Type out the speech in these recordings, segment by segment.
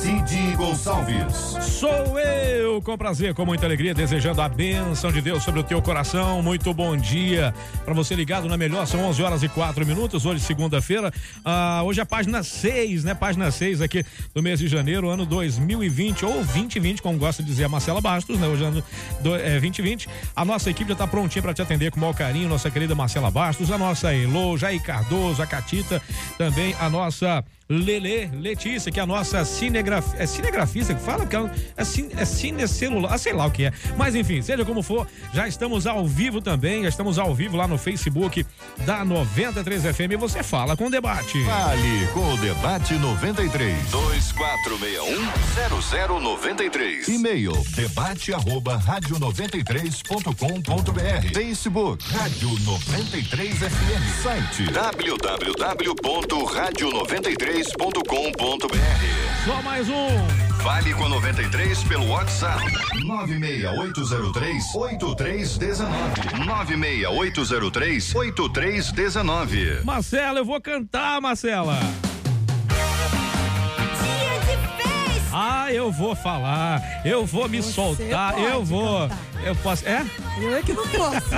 Cid Gonçalves. Sou eu, com prazer, com muita alegria, desejando a bênção de Deus sobre o teu coração. Muito bom dia para você ligado na melhor. São 11 horas e 4 minutos. Hoje, segunda-feira. Ah, hoje é a página 6, né? Página 6 aqui do mês de janeiro, ano 2020 ou 2020, como gosta de dizer a Marcela Bastos, né? Hoje, ano do, é, 2020. A nossa equipe já está prontinha para te atender com o maior carinho. Nossa querida Marcela Bastos, a nossa Elo, Jair Cardoso, a Catita, também a nossa Lele Letícia, que é a nossa cinegraf... é cinegrafista que fala? Que é, é, cine... é cinecelular, ah, sei lá o que é. Mas enfim, seja como for, já estamos ao vivo também, já estamos ao vivo lá no Facebook da 93 FM e você fala com o debate. Fale com o debate 93 2461 E-mail debate arroba rádio 93.com.br Facebook Rádio 93 FM Site www.radio93 93.com.br. Só mais um. Fale com a 93 pelo WhatsApp 96803 8319. 96803 8319. Marcela, eu vou cantar, Marcela. Ah, eu vou falar, eu vou me Você soltar, eu vou. Cantar. Eu posso. É? Eu é que não posso.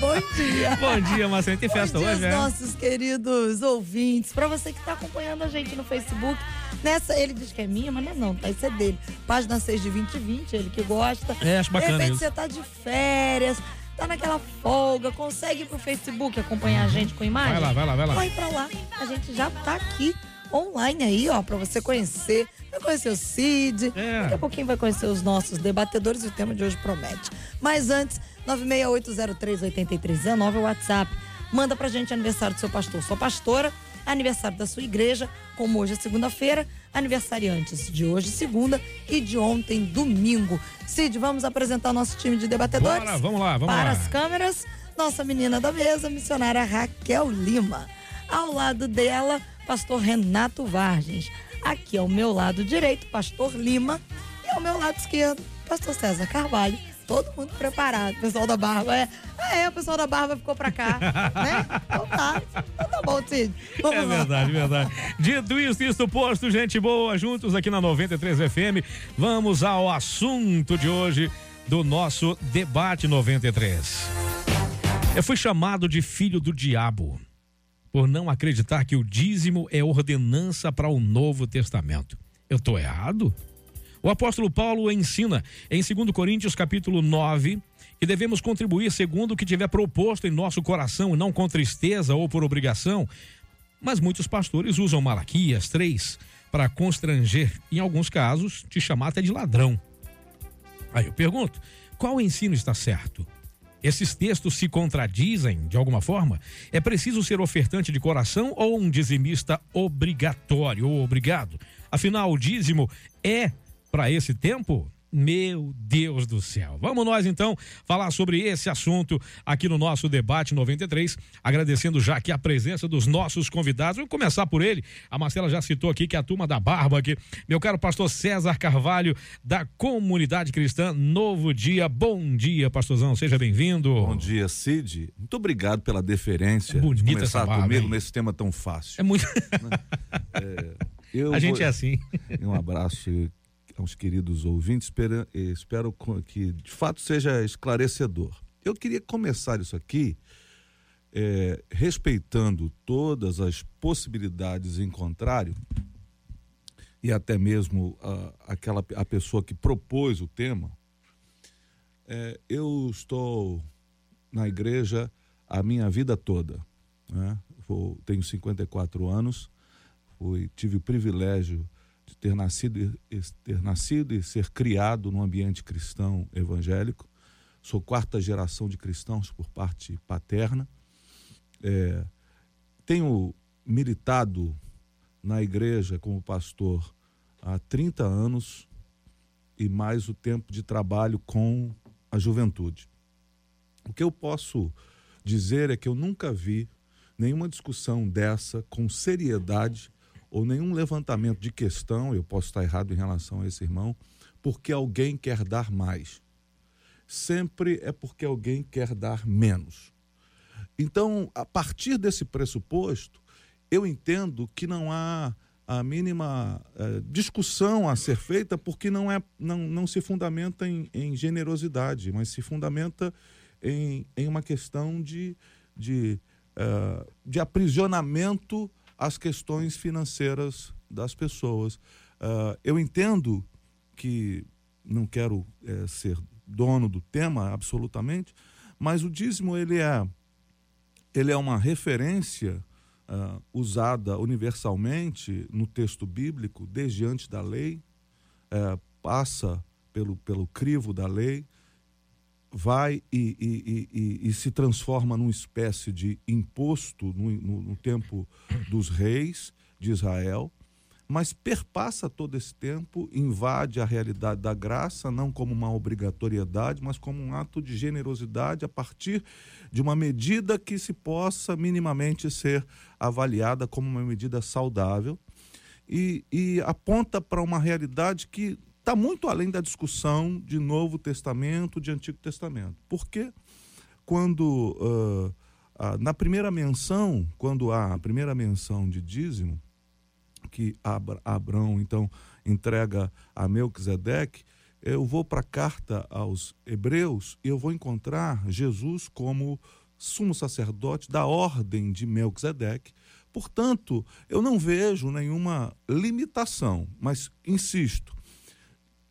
Bom dia. Bom dia, Marcinho. Tem festa Bom dia hoje, é? nossos queridos ouvintes. Pra você que tá acompanhando a gente no Facebook. Nessa, ele diz que é minha, mas não é não, tá? Isso é dele. Página 6 de 2020, ele que gosta. É, acho bacana. De repente isso. você tá de férias, tá naquela folga, consegue ir pro Facebook acompanhar a gente com imagem? Vai lá, vai lá, vai lá. Vai pra lá. A gente já tá aqui online aí, ó, pra você conhecer. Conhecer o Cid, é. daqui a pouquinho vai conhecer os nossos debatedores e o tema de hoje promete. Mas antes, 968038319 é o WhatsApp. Manda pra gente aniversário do seu pastor, sua pastora, aniversário da sua igreja, como hoje é segunda-feira, aniversariantes de hoje, segunda, e de ontem, domingo. Cid, vamos apresentar o nosso time de debatedores? Bora, vamos lá, vamos Para lá. as câmeras, nossa menina da mesa, missionária Raquel Lima. Ao lado dela, pastor Renato Vargens. Aqui ao meu lado direito, pastor Lima. E ao meu lado esquerdo, pastor César Carvalho. Todo mundo preparado. O pessoal da barba é. Ah, é, o pessoal da barba ficou pra cá. né? Então tá. Então tá bom, Cid. Vamos é lá. verdade, verdade. Dito isso, isso posto, gente boa, juntos aqui na 93 FM. Vamos ao assunto de hoje do nosso debate 93. Eu fui chamado de filho do diabo por não acreditar que o dízimo é ordenança para o Novo Testamento. Eu estou errado? O apóstolo Paulo ensina em 2 Coríntios capítulo 9 que devemos contribuir segundo o que tiver proposto em nosso coração e não com tristeza ou por obrigação. Mas muitos pastores usam Malaquias 3 para constranger, em alguns casos, te chamar até de ladrão. Aí eu pergunto, qual ensino está certo? Esses textos se contradizem de alguma forma? É preciso ser ofertante de coração ou um dizimista obrigatório ou obrigado? Afinal, o dízimo é para esse tempo? Meu Deus do céu. Vamos nós então falar sobre esse assunto aqui no nosso debate 93, agradecendo já aqui a presença dos nossos convidados. Vou começar por ele. A Marcela já citou aqui que é a turma da Barba aqui. Meu caro pastor César Carvalho da Comunidade Cristã Novo Dia. Bom dia, pastorzão. Seja bem-vindo. Bom dia, Cid. Muito obrigado pela deferência é bonita de começar barba, comigo hein? nesse tema tão fácil. É muito. É, eu a gente vou- é assim. Um abraço aos queridos ouvintes. Espero, espero co- que de fato seja esclarecedor. Eu queria começar isso aqui é, respeitando todas as possibilidades em contrário e até mesmo a, aquela a pessoa que propôs o tema. É, eu estou na igreja a minha vida toda. Né? Vou- tenho 54 anos, fui, tive o privilégio de ter nascido, ter nascido e ser criado num ambiente cristão evangélico. Sou quarta geração de cristãos por parte paterna. É, tenho militado na igreja como pastor há 30 anos e mais o tempo de trabalho com a juventude. O que eu posso dizer é que eu nunca vi nenhuma discussão dessa com seriedade ou nenhum levantamento de questão, eu posso estar errado em relação a esse irmão, porque alguém quer dar mais. Sempre é porque alguém quer dar menos. Então, a partir desse pressuposto, eu entendo que não há a mínima eh, discussão a ser feita porque não, é, não, não se fundamenta em, em generosidade, mas se fundamenta em, em uma questão de, de, uh, de aprisionamento às questões financeiras das pessoas. Uh, eu entendo que não quero uh, ser dono do tema absolutamente, mas o dízimo ele é, ele é uma referência uh, usada universalmente no texto bíblico, desde antes da lei, uh, passa pelo, pelo crivo da lei, vai e, e, e, e, se transforma numa espécie de imposto no, no, no tempo dos reis de Israel mas perpassa todo esse tempo, invade a realidade da graça, não como uma obrigatoriedade, mas como um ato de generosidade a partir de uma medida que se possa minimamente ser avaliada como uma medida saudável e, e aponta para uma realidade que está muito além da discussão de Novo Testamento, de Antigo Testamento. Porque quando, uh, na primeira menção, quando há a primeira menção de dízimo, que Abraão então entrega a Melquisedeque, eu vou para a carta aos Hebreus e eu vou encontrar Jesus como sumo sacerdote da ordem de Melquisedeque. Portanto, eu não vejo nenhuma limitação, mas insisto,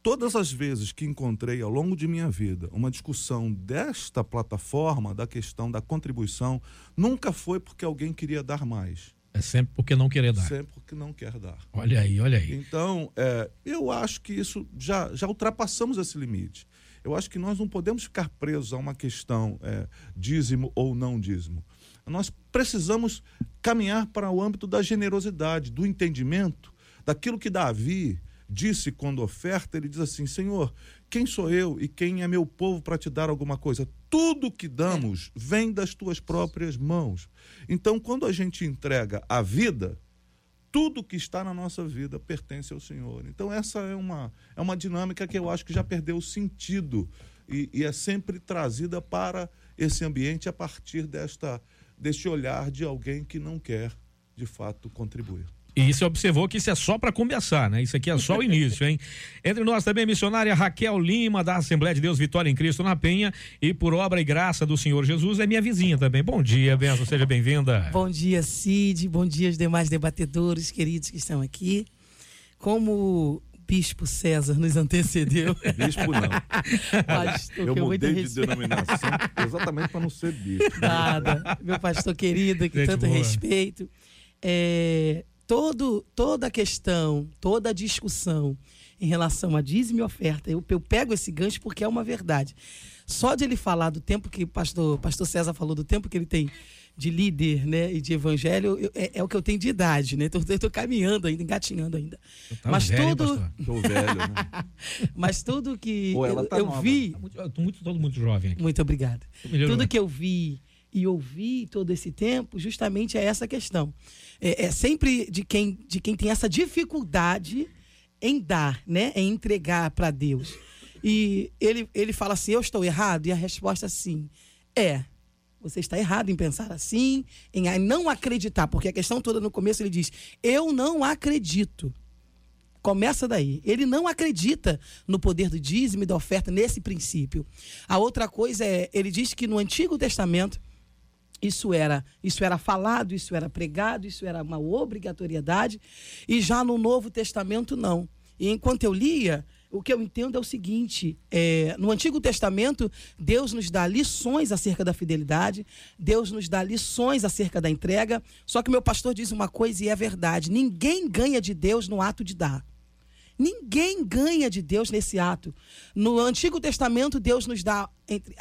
todas as vezes que encontrei ao longo de minha vida uma discussão desta plataforma, da questão da contribuição, nunca foi porque alguém queria dar mais. É sempre porque não querer dar. Sempre porque não quer dar. Olha aí, olha aí. Então, é, eu acho que isso já, já ultrapassamos esse limite. Eu acho que nós não podemos ficar presos a uma questão é, dízimo ou não dízimo. Nós precisamos caminhar para o âmbito da generosidade, do entendimento, daquilo que Davi disse quando oferta, ele diz assim: Senhor, quem sou eu e quem é meu povo para te dar alguma coisa? Tudo que damos vem das tuas próprias mãos. Então, quando a gente entrega a vida, tudo que está na nossa vida pertence ao Senhor. Então, essa é uma, é uma dinâmica que eu acho que já perdeu sentido e, e é sempre trazida para esse ambiente a partir desta, deste olhar de alguém que não quer, de fato, contribuir. E você observou que isso é só para começar, né? Isso aqui é só o início, hein? Entre nós também a missionária Raquel Lima, da Assembleia de Deus Vitória em Cristo na Penha, e por obra e graça do Senhor Jesus, é minha vizinha também. Bom dia, Benção, seja bem-vinda. Bom dia, Cid, bom dia aos demais debatedores queridos que estão aqui. Como Bispo César nos antecedeu. Bispo não. Pastor, eu mudei de denominação exatamente para não ser bispo. Nada. Meu pastor querido, que Gente tanto boa. respeito. É, todo, toda a questão, toda a discussão em relação a dízimo e oferta, eu, eu pego esse gancho porque é uma verdade. Só de ele falar do tempo que o pastor, pastor César falou, do tempo que ele tem de líder né, e de evangelho, eu, é, é, o que eu tenho de idade, né? Estou caminhando ainda, engatinhando ainda. Tá Mas velho, tudo. Tô velho, né? Mas tudo que eu, tá eu vi. Tá muito, muito, todo muito jovem aqui. Muito obrigada. Tudo que eu vi e ouvi todo esse tempo, justamente é essa questão é, é sempre de quem, de quem tem essa dificuldade em dar, né? Em entregar para Deus. E ele, ele fala assim: Eu estou errado? E a resposta, sim, é. Você está errado em pensar assim, em não acreditar, porque a questão toda no começo ele diz: Eu não acredito. Começa daí. Ele não acredita no poder do dízimo e da oferta nesse princípio. A outra coisa é: ele diz que no Antigo Testamento isso era, isso era falado, isso era pregado, isso era uma obrigatoriedade, e já no Novo Testamento não. E enquanto eu lia, o que eu entendo é o seguinte: é, no Antigo Testamento, Deus nos dá lições acerca da fidelidade, Deus nos dá lições acerca da entrega. Só que meu pastor diz uma coisa e é verdade: ninguém ganha de Deus no ato de dar. Ninguém ganha de Deus nesse ato. No Antigo Testamento, Deus nos dá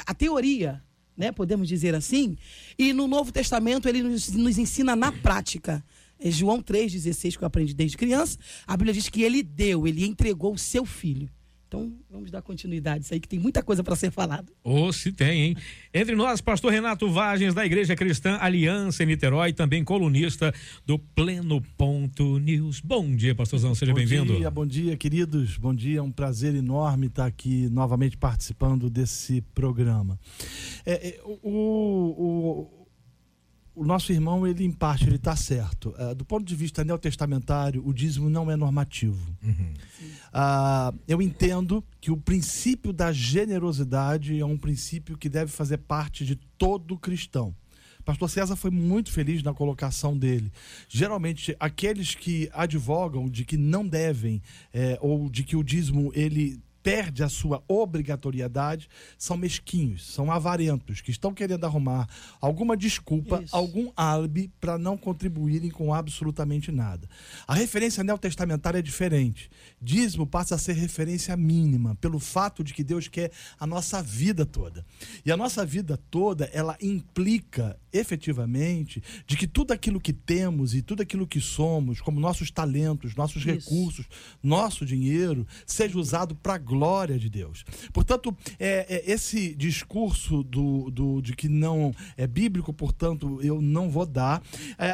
a teoria, né? Podemos dizer assim. E no Novo Testamento ele nos, nos ensina na prática. É João 3,16, que eu aprendi desde criança, a Bíblia diz que ele deu, ele entregou o seu filho. Então, vamos dar continuidade. Isso aí que tem muita coisa para ser falada. Ou se tem, hein? Entre nós, pastor Renato Vagens, da Igreja Cristã Aliança em Niterói, também colunista do Pleno Ponto News. Bom dia, pastorzão, seja bem-vindo. Bom dia, bom dia, queridos. Bom dia, é um prazer enorme estar aqui novamente participando desse programa. É, é, o, o o nosso irmão, ele em parte, ele está certo. Uh, do ponto de vista neotestamentário, o dízimo não é normativo. Uhum. Uh, eu entendo que o princípio da generosidade é um princípio que deve fazer parte de todo cristão. Pastor César foi muito feliz na colocação dele. Geralmente, aqueles que advogam de que não devem, é, ou de que o dízimo ele perde a sua obrigatoriedade são mesquinhos, são avarentos, que estão querendo arrumar alguma desculpa, Isso. algum álibi para não contribuírem com absolutamente nada. A referência neotestamentária é diferente. Dízimo passa a ser referência mínima, pelo fato de que Deus quer a nossa vida toda. E a nossa vida toda, ela implica efetivamente de que tudo aquilo que temos e tudo aquilo que somos, como nossos talentos, nossos Isso. recursos, nosso dinheiro, seja usado para a glória de Deus. Portanto, é, é, esse discurso do, do, de que não é bíblico, portanto, eu não vou dar,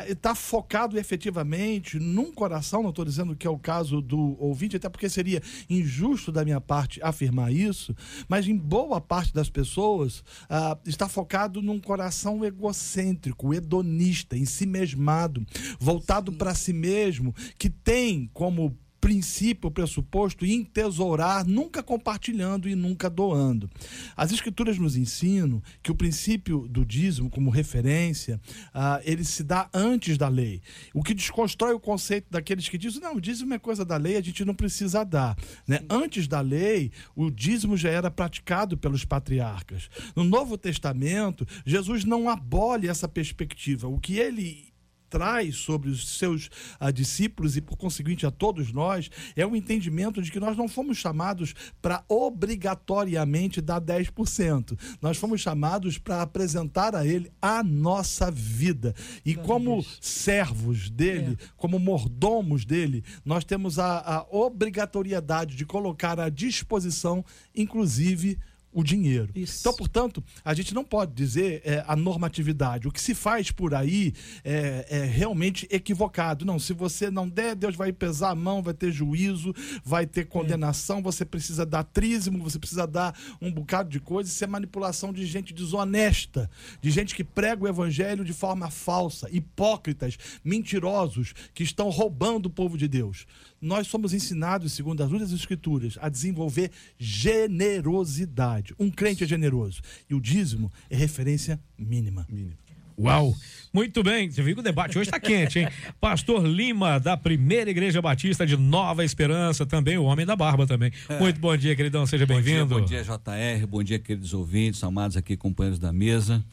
está é, focado efetivamente num coração, não estou dizendo que é o caso do ouvinte, até porque seria injusto da minha parte afirmar isso, mas em boa parte das pessoas ah, está focado num coração egocêntrico, hedonista, em si mesmado, voltado para si mesmo, que tem como princípio, pressuposto, entesourar, nunca compartilhando e nunca doando. As escrituras nos ensinam que o princípio do dízimo, como referência, uh, ele se dá antes da lei. O que desconstrói o conceito daqueles que dizem, não, o dízimo é coisa da lei, a gente não precisa dar. Né? Antes da lei, o dízimo já era praticado pelos patriarcas. No Novo Testamento, Jesus não abole essa perspectiva. O que ele traz sobre os seus uh, discípulos e, por conseguinte, a todos nós, é o entendimento de que nós não fomos chamados para obrigatoriamente dar 10%. Nós fomos chamados para apresentar a Ele a nossa vida. E como servos dele, é. como mordomos dele, nós temos a, a obrigatoriedade de colocar à disposição, inclusive, o dinheiro. Isso. Então, portanto, a gente não pode dizer é, a normatividade. O que se faz por aí é, é, realmente equivocado. Não, se você não der, Deus vai pesar a mão, vai ter juízo, vai ter condenação, é. você precisa dar trízimo, você precisa dar um bocado de coisa. Isso é manipulação de gente desonesta, de gente que prega o evangelho de forma falsa, hipócritas, mentirosos, que estão roubando o povo de Deus nós somos ensinados, segundo as das escrituras, a desenvolver generosidade. Um crente é generoso. E o dízimo é referência mínima. mínima. Uau! Muito bem, você viu que o debate hoje está quente, hein? Pastor Lima, da Primeira Igreja Batista de Nova Esperança, também o homem da barba também. É. Muito bom dia, queridão, seja bem-vindo. Bom dia, JR, bom dia, queridos ouvintes, amados aqui, companheiros da mesa.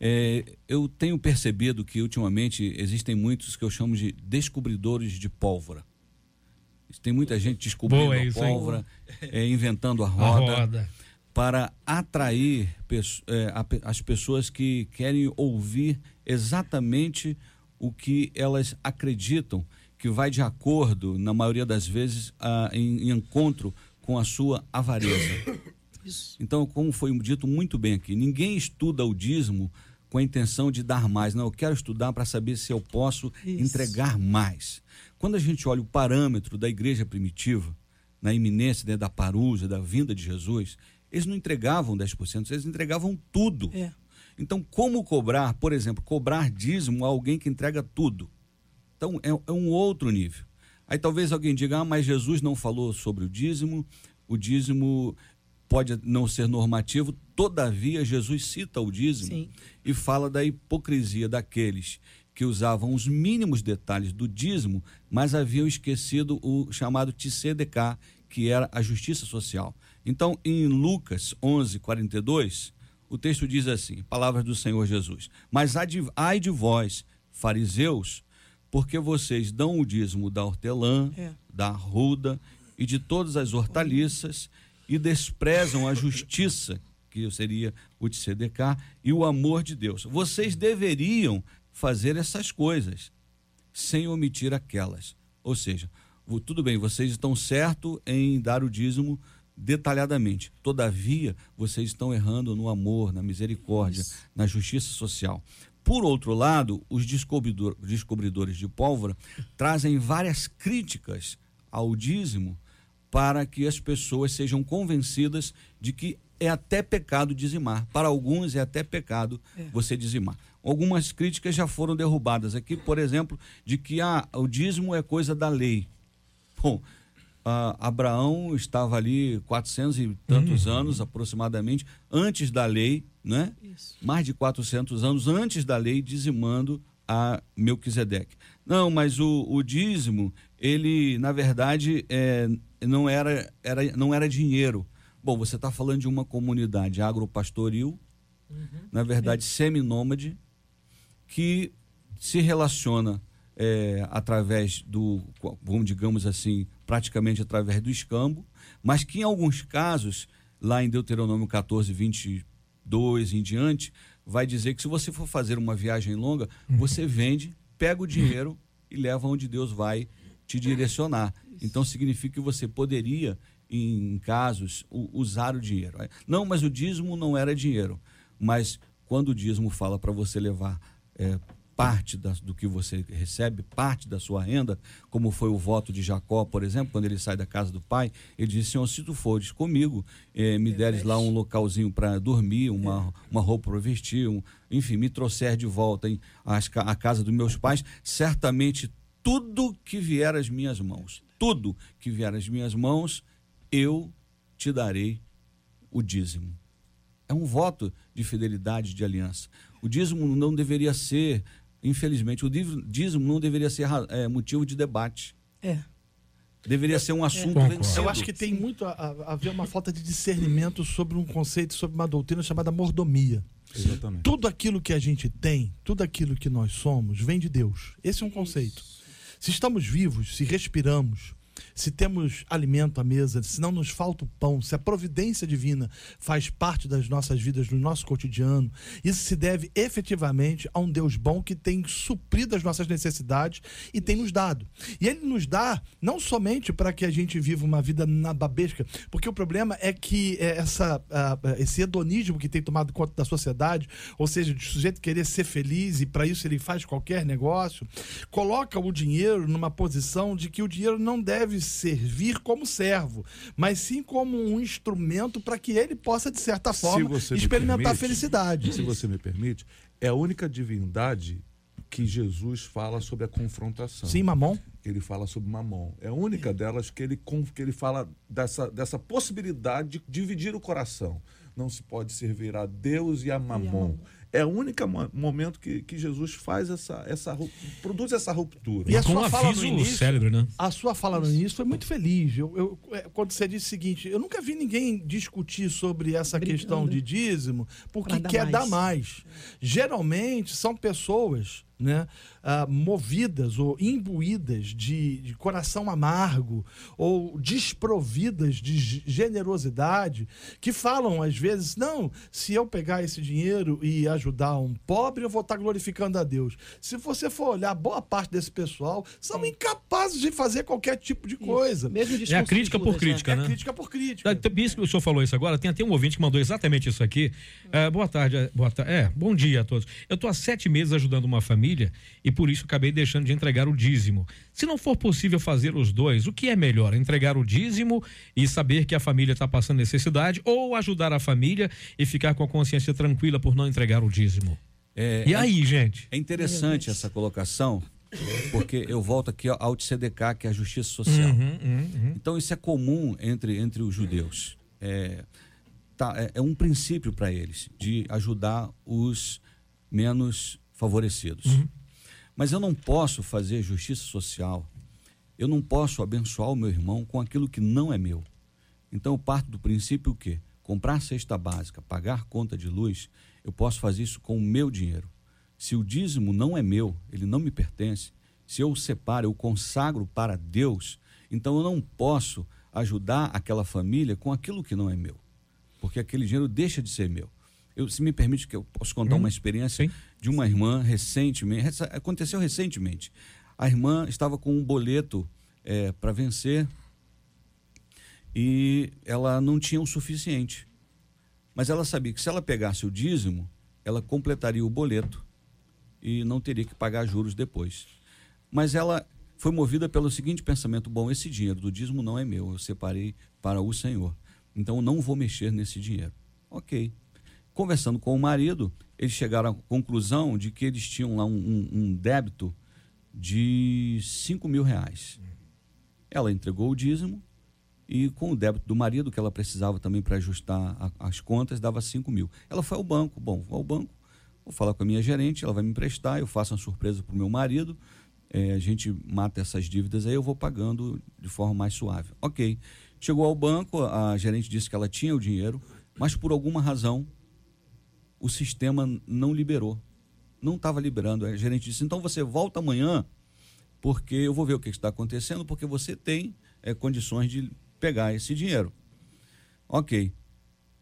É, eu tenho percebido que ultimamente existem muitos que eu chamo de descobridores de pólvora. Tem muita gente descobrindo Boa, é a pólvora, é, inventando a roda, a roda, para atrair é, as pessoas que querem ouvir exatamente o que elas acreditam que vai de acordo, na maioria das vezes, a, em, em encontro com a sua avareza. Isso. Então, como foi dito muito bem aqui, ninguém estuda o dízimo com a intenção de dar mais. Não, eu quero estudar para saber se eu posso Isso. entregar mais. Quando a gente olha o parâmetro da igreja primitiva, na iminência né, da parusa, da vinda de Jesus, eles não entregavam 10%, eles entregavam tudo. É. Então, como cobrar, por exemplo, cobrar dízimo a alguém que entrega tudo? Então, é, é um outro nível. Aí talvez alguém diga, ah, mas Jesus não falou sobre o dízimo, o dízimo pode não ser normativo, todavia Jesus cita o dízimo Sim. e fala da hipocrisia daqueles que usavam os mínimos detalhes do dízimo, mas haviam esquecido o chamado TCDK, que era a justiça social. Então, em Lucas 11, 42, o texto diz assim: Palavras do Senhor Jesus. Mas ai de vós, fariseus, porque vocês dão o dízimo da hortelã, é. da arruda e de todas as hortaliças e desprezam a justiça, que seria o TCDK, e o amor de Deus. Vocês deveriam fazer essas coisas, sem omitir aquelas. Ou seja, tudo bem, vocês estão certo em dar o dízimo detalhadamente. Todavia, vocês estão errando no amor, na misericórdia, na justiça social. Por outro lado, os descobridor- descobridores de pólvora trazem várias críticas ao dízimo para que as pessoas sejam convencidas de que é até pecado dizimar. Para alguns é até pecado você dizimar. Algumas críticas já foram derrubadas aqui, por exemplo, de que ah, o dízimo é coisa da lei. Bom, ah, Abraão estava ali 400 e tantos anos aproximadamente antes da lei, né? Mais de 400 anos antes da lei dizimando a Melquisedeque. Não, mas o, o dízimo, ele na verdade é, não era, era não era dinheiro. Bom, você está falando de uma comunidade agropastoril, na verdade seminômade, que se relaciona é, através do, vamos digamos assim, praticamente através do escambo, mas que em alguns casos, lá em Deuteronômio 14, 22 em diante, vai dizer que se você for fazer uma viagem longa, você vende, pega o dinheiro e leva onde Deus vai te direcionar. Então significa que você poderia, em casos, usar o dinheiro. Não, mas o dízimo não era dinheiro. Mas quando o dízimo fala para você levar é, parte da- do que você recebe, parte da sua renda, como foi o voto de Jacó, por exemplo, quando ele sai da casa do pai, ele diz: Senhor, se tu fores comigo, eh, me deres lá um localzinho para dormir, uma, uma roupa para vestir, um, enfim, me trouxer de volta em, à casa dos meus pais, certamente tudo que vier às minhas mãos, tudo que vier às minhas mãos, eu te darei o dízimo. É um voto de fidelidade, de aliança. O dízimo não deveria ser, infelizmente, o dízimo- não deveria ser é, motivo de debate. É. Deveria ser um assunto Concordo. vencido. Eu acho que tem muito a, a- a ver uma falta de discernimento sobre um conceito, sobre uma doutrina chamada mordomia. Exatamente. Tudo aquilo que a gente tem, tudo aquilo que nós somos, vem de Deus. Esse é um conceito. Se estamos vivos, se respiramos, se temos alimento à mesa, se não nos falta o pão, se a providência divina faz parte das nossas vidas, no nosso cotidiano, isso se deve efetivamente a um Deus bom que tem suprido as nossas necessidades e tem nos dado. E ele nos dá não somente para que a gente viva uma vida na babesca, porque o problema é que é, essa, esse hedonismo que tem tomado conta da sociedade, ou seja, de sujeito querer ser feliz e para isso ele faz qualquer negócio, coloca o dinheiro numa posição de que o dinheiro não deve servir como servo, mas sim como um instrumento para que ele possa, de certa forma, experimentar a permite, felicidade. Se você me permite, é a única divindade que Jesus fala sobre a confrontação. Sim, mamão? Ele fala sobre mamon. É a única delas que ele, que ele fala dessa, dessa possibilidade de dividir o coração. Não se pode servir a Deus e a mamon. É o único mo- momento que, que Jesus faz essa, essa, produz essa ruptura. E a Com um sua fala no aviso início- célebre, né? A sua fala no início foi muito feliz. Eu, eu- é, quando você disse o seguinte, eu nunca vi ninguém discutir sobre essa Brigando. questão de dízimo porque dar quer dar mais. mais. Geralmente são pessoas né, ah, movidas ou imbuídas de, de coração amargo ou desprovidas de ge- generosidade que falam às vezes, não, se eu pegar esse dinheiro e ajudar um pobre, eu vou estar glorificando a Deus. Se você for olhar, boa parte desse pessoal são incapazes de fazer qualquer tipo de coisa. Mesmo É a crítica de por né? crítica, É né? crítica por crítica. Ah, Isso que o senhor falou isso agora, tem até um ouvinte que mandou exatamente isso aqui. É, boa tarde, é, boa ta- é, bom dia a todos. Eu estou há sete meses ajudando uma família e por isso acabei deixando de entregar o dízimo. Se não for possível fazer os dois, o que é melhor? Entregar o dízimo e saber que a família está passando necessidade ou ajudar a família e ficar com a consciência tranquila por não entregar o dízimo? É, E aí, gente? é interessante essa colocação, porque eu volto aqui ao TCDK, que é a Justiça Social. Uhum, Então, isso é comum entre, entre os judeus. É, tá, é, é um princípio para eles, de ajudar os menos favorecidos. Mas eu não posso fazer justiça social, eu não posso abençoar o meu irmão com aquilo que não é meu. Então, eu parto do princípio que comprar cesta básica, pagar conta de luz, eu posso fazer isso com o meu dinheiro. Se o dízimo não é meu, ele não me pertence, se eu o separo, eu consagro para Deus, então eu não posso ajudar aquela família com aquilo que não é meu, porque aquele dinheiro deixa de ser meu. Eu, se me permite que eu posso contar uma experiência sim. De uma irmã recentemente, rece- aconteceu recentemente. A irmã estava com um boleto para vencer e ela não tinha o suficiente. Mas ela sabia que se ela pegasse o dízimo, ela completaria o boleto e não teria que pagar juros depois. Mas ela foi movida pelo seguinte pensamento: bom, esse dinheiro do dízimo não é meu, eu separei para o Senhor. Então não vou mexer nesse dinheiro. Ok. Conversando com o marido, eles chegaram à conclusão de que eles tinham lá um, um, um débito de 5 mil reais. Ela entregou o dízimo e com o débito do marido, que ela precisava também para ajustar a, as contas, dava 5 mil. Ela foi ao banco. Bom, vou ao banco, vou falar com a minha gerente, ela vai me emprestar, eu faço uma surpresa para o meu marido, é, a gente mata essas dívidas, aí eu vou pagando de forma mais suave. Ok. Chegou ao banco, a gerente disse que ela tinha o dinheiro, mas por alguma razão o sistema não liberou. Não estava liberando. A gerente disse: então você volta amanhã, porque eu vou ver o que está acontecendo, porque você tem é, condições de pegar esse dinheiro. Ok.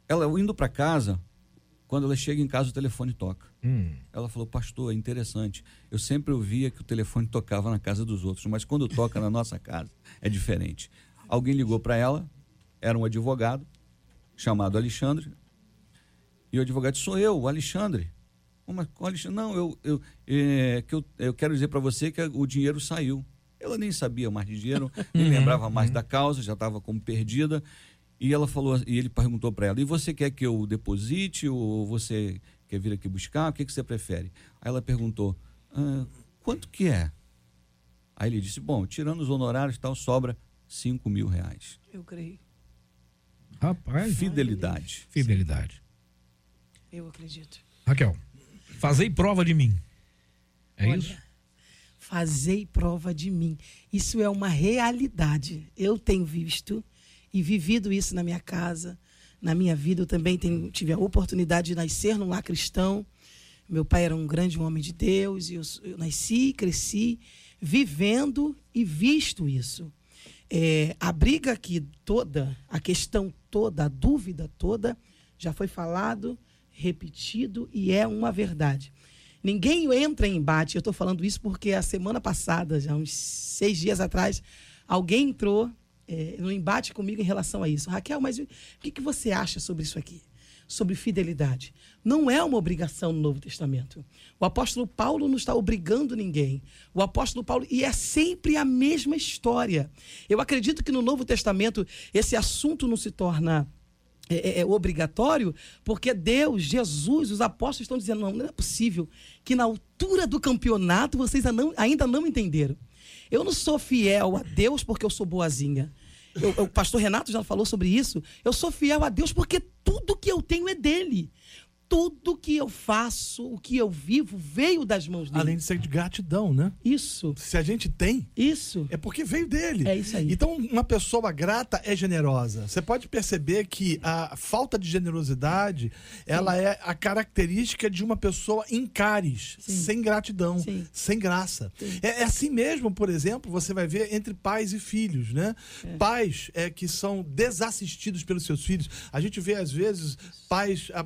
Ela indo para casa, quando ela chega em casa, o telefone toca. Hum. Ela falou, pastor, é interessante. Eu sempre ouvia que o telefone tocava na casa dos outros, mas quando toca na nossa casa é diferente. Alguém ligou para ela, era um advogado chamado Alexandre, e o advogado disse, sou eu, o Alexandre. "Ô, Mas, Alexandre, não, eu, eu, é, que eu, eu quero dizer para você que o dinheiro saiu. Ela nem sabia mais de dinheiro, nem lembrava mais da causa, já estava como perdida. E ela falou, e ele perguntou para ela: "E você quer que eu deposite ou você quer vir aqui buscar? O que, que você prefere?" Aí ela perguntou: "Ah, quanto que é?" Aí ele disse: "Bom, tirando os honorários e tal, sobra 5 mil reais." Eu creio. Rapaz, Fidelidade. fidelidade. Eu acredito. Raquel, fazei prova de mim. É Olha, isso? Fazei prova de mim. Isso é uma realidade. Eu tenho visto e vivido isso na minha casa, na minha vida. Eu também tenho, tive a oportunidade de nascer num lar cristão. Meu pai era um grande homem de Deus e eu, eu nasci, cresci vivendo e visto isso. É, a briga aqui toda, a questão toda, a dúvida toda, já foi falado, repetido e é uma verdade. Ninguém entra em embate. Eu estou falando isso porque a semana passada, já uns seis dias atrás, alguém entrou é, no embate comigo em relação a isso. Raquel, mas o que, que você acha sobre isso aqui? Sobre fidelidade. Não é uma obrigação no Novo Testamento. O apóstolo Paulo não está obrigando ninguém. O apóstolo Paulo. E é sempre a mesma história. Eu acredito que no Novo Testamento esse assunto não se torna é, é, é obrigatório, porque Deus, Jesus, os apóstolos estão dizendo: não, não é possível que na altura do campeonato vocês ainda não, entenderam. Eu não sou fiel a Deus porque eu sou boazinha. Eu- o pastor Renato já falou sobre isso. Eu sou fiel a Deus porque tudo que eu tenho é dele. Tudo que eu faço, o que eu vivo, veio das mãos dele. Além de ser de gratidão, né? Isso, Se a gente tem, isso. é porque veio dele. É isso aí. Então, uma pessoa grata é generosa. Você pode perceber que a falta de generosidade, ela é a característica de uma pessoa em cares, Sim. sem gratidão, Sim. sem graça. É, é assim mesmo, por exemplo, você vai ver entre pais e filhos, né? Pais é, que são desassistidos pelos seus filhos. A gente vê, às vezes, pais a-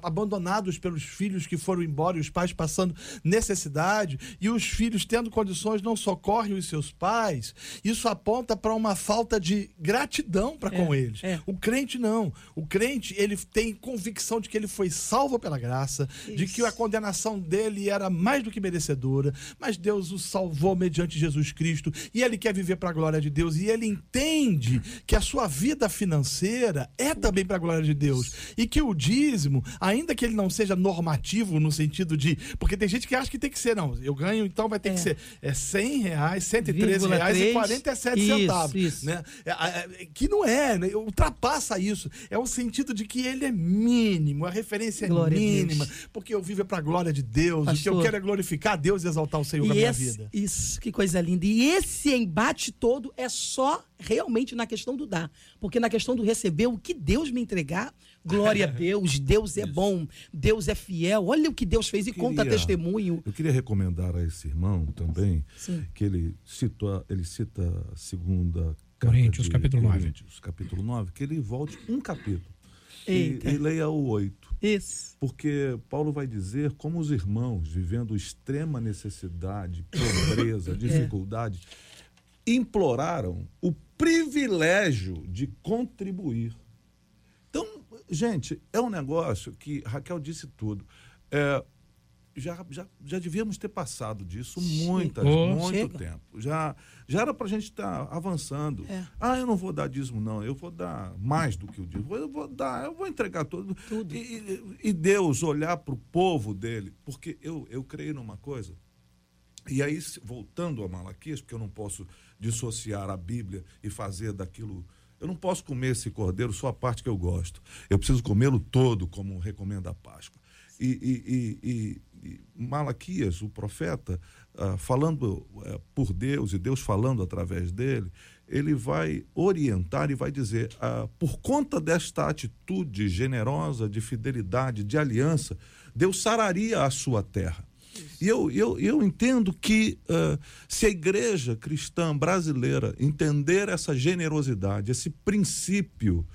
abandonados pelos filhos que foram embora e os pais passando necessidade e os filhos tendo condições não socorrem os seus pais. Isso aponta para uma falta de gratidão para com eles. é. O crente não. O crente, ele tem convicção de que ele foi salvo pela graça, de que a condenação dele era mais do que merecedora, mas Deus o salvou mediante Jesus Cristo e ele quer viver para a glória de Deus e ele entende que a sua vida financeira é também para a glória de Deus e que o dízimo, ainda que ele não seja normativo no sentido de, porque tem gente que acha que tem que ser, não, eu ganho, então vai ter É. que ser é 100 reais, 113 Vírgula reais e três. 47 Isso, centavos, isso. né? É, é, é, que não é, né? ultrapassa isso. É o sentido de que ele é mínimo, a referência é Glória a mínima, porque eu vivo é para a glória de Deus, o que eu Pastor. quero é glorificar Deus e exaltar o Senhor E minha esse- vida. Isso, que coisa linda. E esse embate todo é só realmente na questão do dar. Porque na questão do receber, o que Deus me entregar, glória a Deus, Deus é bom, Deus é fiel. Olha o que Deus fez e conta Queria- testemunho. Eu queria recomendar a esse irmão também Sim. que ele cita, ele cita a segunda Coríntios, capítulo nove. Coríntios, capítulo 9, que ele volte um capítulo e, e leia o 8. Isso. Porque Paulo vai dizer como os irmãos, vivendo extrema necessidade, pobreza, dificuldade, imploraram o privilégio de contribuir. Gente, é um negócio que Raquel disse tudo. É, já, já, já devíamos ter passado disso muitas, Oh. muito Chega. tempo. Já, já era para a gente estar avançando. É. Ah, eu não vou dar dízimo, não. Eu vou dar mais do que o dízimo. Eu vou dar, eu vou entregar tudo. Tudo. E, e- Deus olhar para o povo dele, porque eu, eu creio numa coisa. E aí, voltando a Malaquias, porque eu não posso dissociar a Bíblia e fazer daquilo. Eu não posso comer esse cordeiro só a parte que eu gosto. Eu preciso comê-lo todo, como recomenda a Páscoa. E, e- e- e- Malaquias, o profeta, ah, falando eh, por Deus e Deus falando através dele, ele vai orientar e vai dizer: ah, por conta desta atitude generosa, de fidelidade, de aliança, Deus sararia a sua terra. E eu, eu, eu entendo que ah, se a igreja cristã brasileira entender essa generosidade, esse princípio,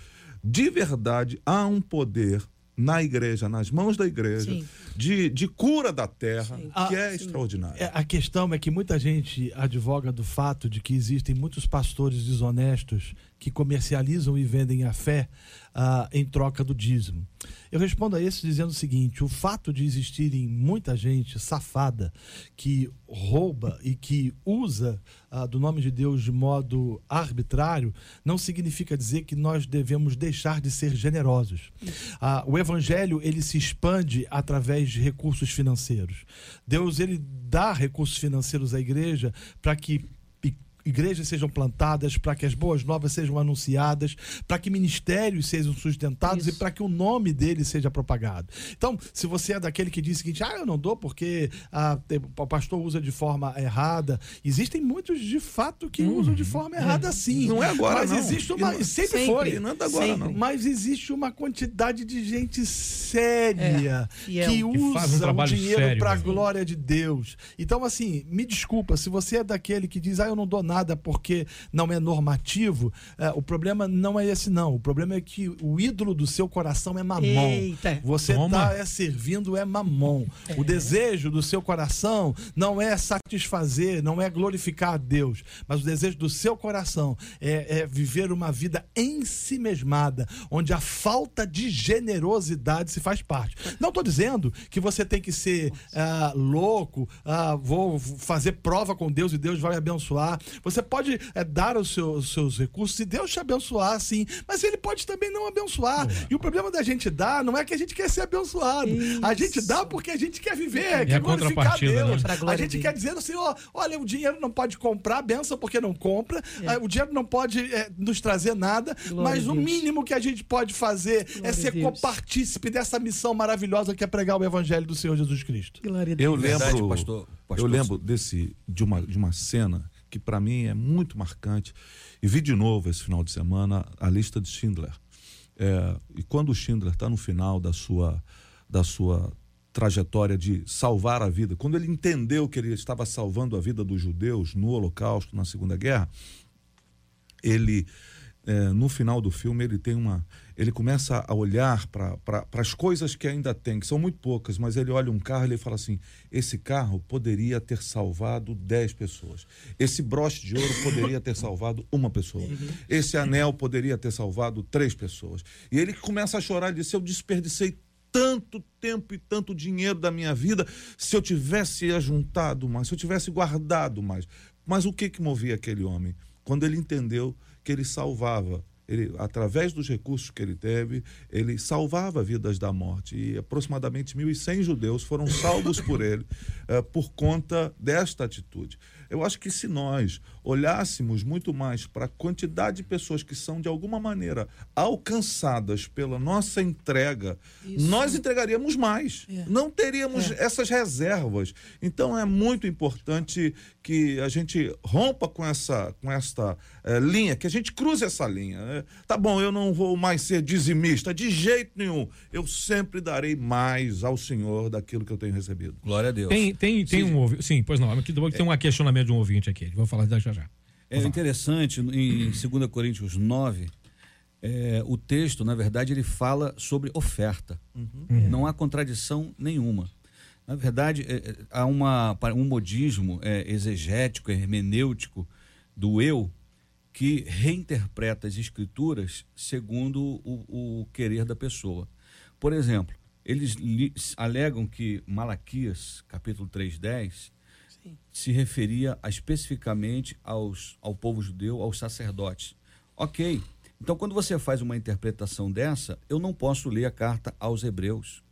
de verdade há um poder na igreja, nas mãos da igreja, Sim. de, de cura da terra, Sim. que Ah, é sim. extraordinário. É, A questão é que muita gente advoga do fato de que existem muitos pastores desonestos que comercializam e vendem a fé ah, em troca do dízimo. Eu respondo a isso dizendo o seguinte: o fato de existirem muita gente safada que rouba e que usa ah, do nome de Deus de modo arbitrário não significa dizer que nós devemos deixar de ser generosos. Ah, o evangelho ele se expande através de recursos financeiros. Deus ele dá recursos financeiros à igreja para que igrejas sejam plantadas, para que as boas novas sejam anunciadas, para que ministérios sejam sustentados Isso. e para que o nome dele seja propagado. Então, se você é daquele que diz o seguinte, ah, eu não dou porque ah, o pastor usa de forma errada, existem muitos de fato que usam de forma errada sim. Não é agora, Mas não. existe uma. não- sempre, sempre. foi. Não é agora, Sempre. não. Mas existe uma quantidade de gente séria É, fiel. que Que usa um o dinheiro para a glória de Deus. Então, assim, me desculpa, se você é daquele que diz, ah, eu não dou nada porque não é normativo, é, o problema não é esse, não. O problema é que o ídolo do seu coração é mamon. Eita. Você está é, servindo é mamon. O desejo do seu coração não é satisfazer, não é glorificar a Deus, mas o desejo do seu coração é, é viver uma vida em si mesmada, onde a falta de generosidade se faz parte. Não estou dizendo que você tem que ser ah, louco, ah, vou fazer prova com Deus e Deus vai me abençoar. Você pode eh, dar os seus, seus recursos e Deus te abençoar, sim, mas Ele pode também não abençoar. E o problema da gente dar não é que a gente quer ser abençoado. A gente dá porque a gente quer viver, quer a glorificar contrapartida, Deus. né? A gente dele. quer dizer assim, ó, olha, o dinheiro não pode comprar benção porque não compra, É. ah, o dinheiro não pode eh, nos trazer nada, Glória mas a o mínimo que a gente pode fazer é Glória a ser copartícipe dessa missão maravilhosa que é pregar o evangelho do Senhor Jesus Cristo. Glória a Deus. Eu lembro, Verdade, pastor- pastor. eu lembro desse de uma, de uma cena que para mim é muito marcante e vi de novo esse final de semana a lista de Schindler. É, e quando o Schindler está no final da sua da sua trajetória de salvar a vida, quando ele entendeu que ele estava salvando a vida dos judeus no Holocausto, na Segunda Guerra, ele é, no final do filme ele tem uma ele começa a olhar para as coisas que ainda tem que são muito poucas mas ele olha um carro e ele fala assim esse carro poderia ter salvado 10 pessoas esse broche de ouro poderia ter salvado uma pessoa esse anel poderia ter salvado três pessoas e ele começa a chorar e diz eu desperdicei tanto tempo e tanto dinheiro da minha vida se eu tivesse ajuntado mais, se eu tivesse guardado mais. Mas o que que movia aquele homem? Quando ele entendeu que ele salvava, ele, através dos recursos que ele teve, ele salvava vidas da morte. E aproximadamente 1.100 judeus foram salvos por ele eh, por conta desta atitude. Eu acho que se nós olhássemos muito mais para a quantidade de pessoas que são, de alguma maneira, alcançadas pela nossa entrega, nós entregaríamos mais. Não teríamos essas reservas. Então é muito importante que a gente rompa com essa com esta eh, linha, que a gente cruze essa linha. né? Tá bom, eu não vou mais ser dizimista, de jeito nenhum. Eu sempre darei mais ao Senhor daquilo que eu tenho recebido. Glória a Deus. Tem, tem, tem um ouvinte. Sim, pois não. Aqui tem um questionamento de um ouvinte aqui. Vou falar já já. É interessante, em 2 Coríntios 9, é, o texto, na verdade, ele fala sobre oferta. Não há contradição nenhuma. Na verdade, é, é, há uma, um modismo é, exegético, hermenêutico, do eu que reinterpreta as escrituras segundo o, o querer da pessoa. Por exemplo, eles alegam que Malaquias, capítulo 3:10, se referia a, especificamente aos, ao povo judeu, aos sacerdotes. Ok. Então, quando você faz uma interpretação dessa, eu não posso ler a carta aos hebreus.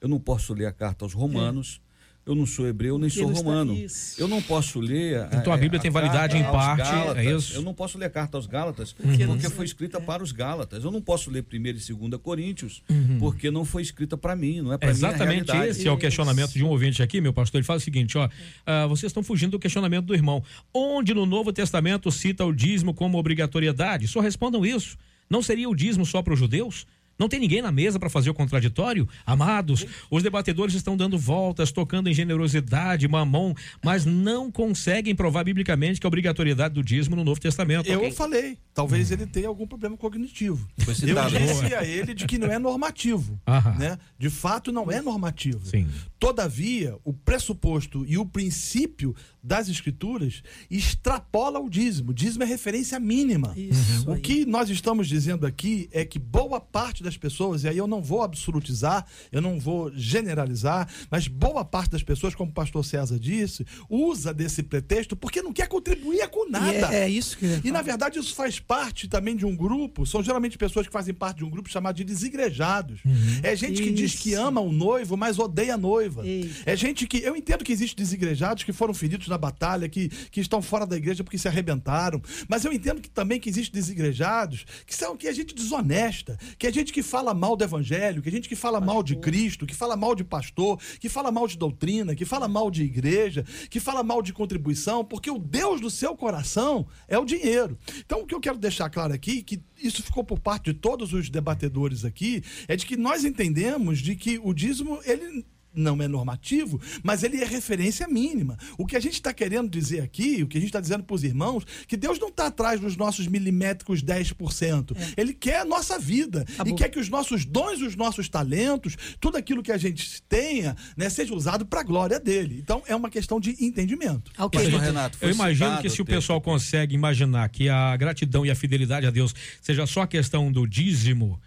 Eu não posso ler a carta aos romanos. É. Eu não sou hebreu nem sou romano. Eu não posso ler. Então a, a Bíblia a tem validade em parte. É Gálatas. É isso? Eu não posso ler a carta aos Gálatas porque, porque foi escrita é. para os Gálatas. Eu não posso ler 1 e 2 Coríntios uhum. porque não foi escrita para mim, não é para Exatamente mim. esse é o questionamento de um ouvinte aqui, meu pastor. Ele fala o seguinte: ó, uh, vocês estão fugindo do questionamento do irmão. Onde no Novo Testamento cita o dízimo como obrigatoriedade? Só respondam isso. Não seria o dízimo só para os judeus? Não tem ninguém na mesa para fazer o contraditório? Amados, os debatedores estão dando voltas, tocando em generosidade, mamon, mas não conseguem provar biblicamente que a obrigatoriedade do dízimo no Novo Testamento. Eu okay. falei, talvez hum. ele tenha algum problema cognitivo. Eu disse a ele de que não é normativo. né? De fato, não é normativo. Sim. Todavia, o pressuposto e o princípio das escrituras extrapola o dízimo. O dízimo é referência mínima. Isso o aí. que nós estamos dizendo aqui é que boa parte das pessoas, e aí eu não vou absolutizar, eu não vou generalizar, mas boa parte das pessoas, como o pastor César disse, usa desse pretexto porque não quer contribuir com nada. E é, é isso que. E na verdade isso faz parte também de um grupo, são geralmente pessoas que fazem parte de um grupo chamado de desigrejados. Uhum. É gente isso. que diz que ama o noivo, mas odeia a noiva. É gente que. Eu entendo que existem desigrejados que foram feridos na batalha, que, que estão fora da igreja porque se arrebentaram. Mas eu entendo que também que existem desigrejados que são que é gente desonesta, que é gente que fala mal do evangelho, que gente que fala pastor. mal de Cristo, que fala mal de pastor, que fala mal de doutrina, que fala mal de igreja, que fala mal de contribuição, porque o Deus do seu coração é o dinheiro. Então, o que eu quero deixar claro aqui, que isso ficou por parte de todos os debatedores aqui, é de que nós entendemos de que o dízimo, ele não é normativo, mas ele é referência mínima. O que a gente está querendo dizer aqui, o que a gente está dizendo para os irmãos, que Deus não está atrás dos nossos milimétricos 10%. É. Ele quer a nossa vida. Tá e quer que os nossos dons, os nossos talentos, tudo aquilo que a gente tenha, né, seja usado para a glória dele. Então, é uma questão de entendimento. Okay. Renato, eu imagino que se o pessoal consegue imaginar que a gratidão e a fidelidade a Deus seja só a questão do dízimo,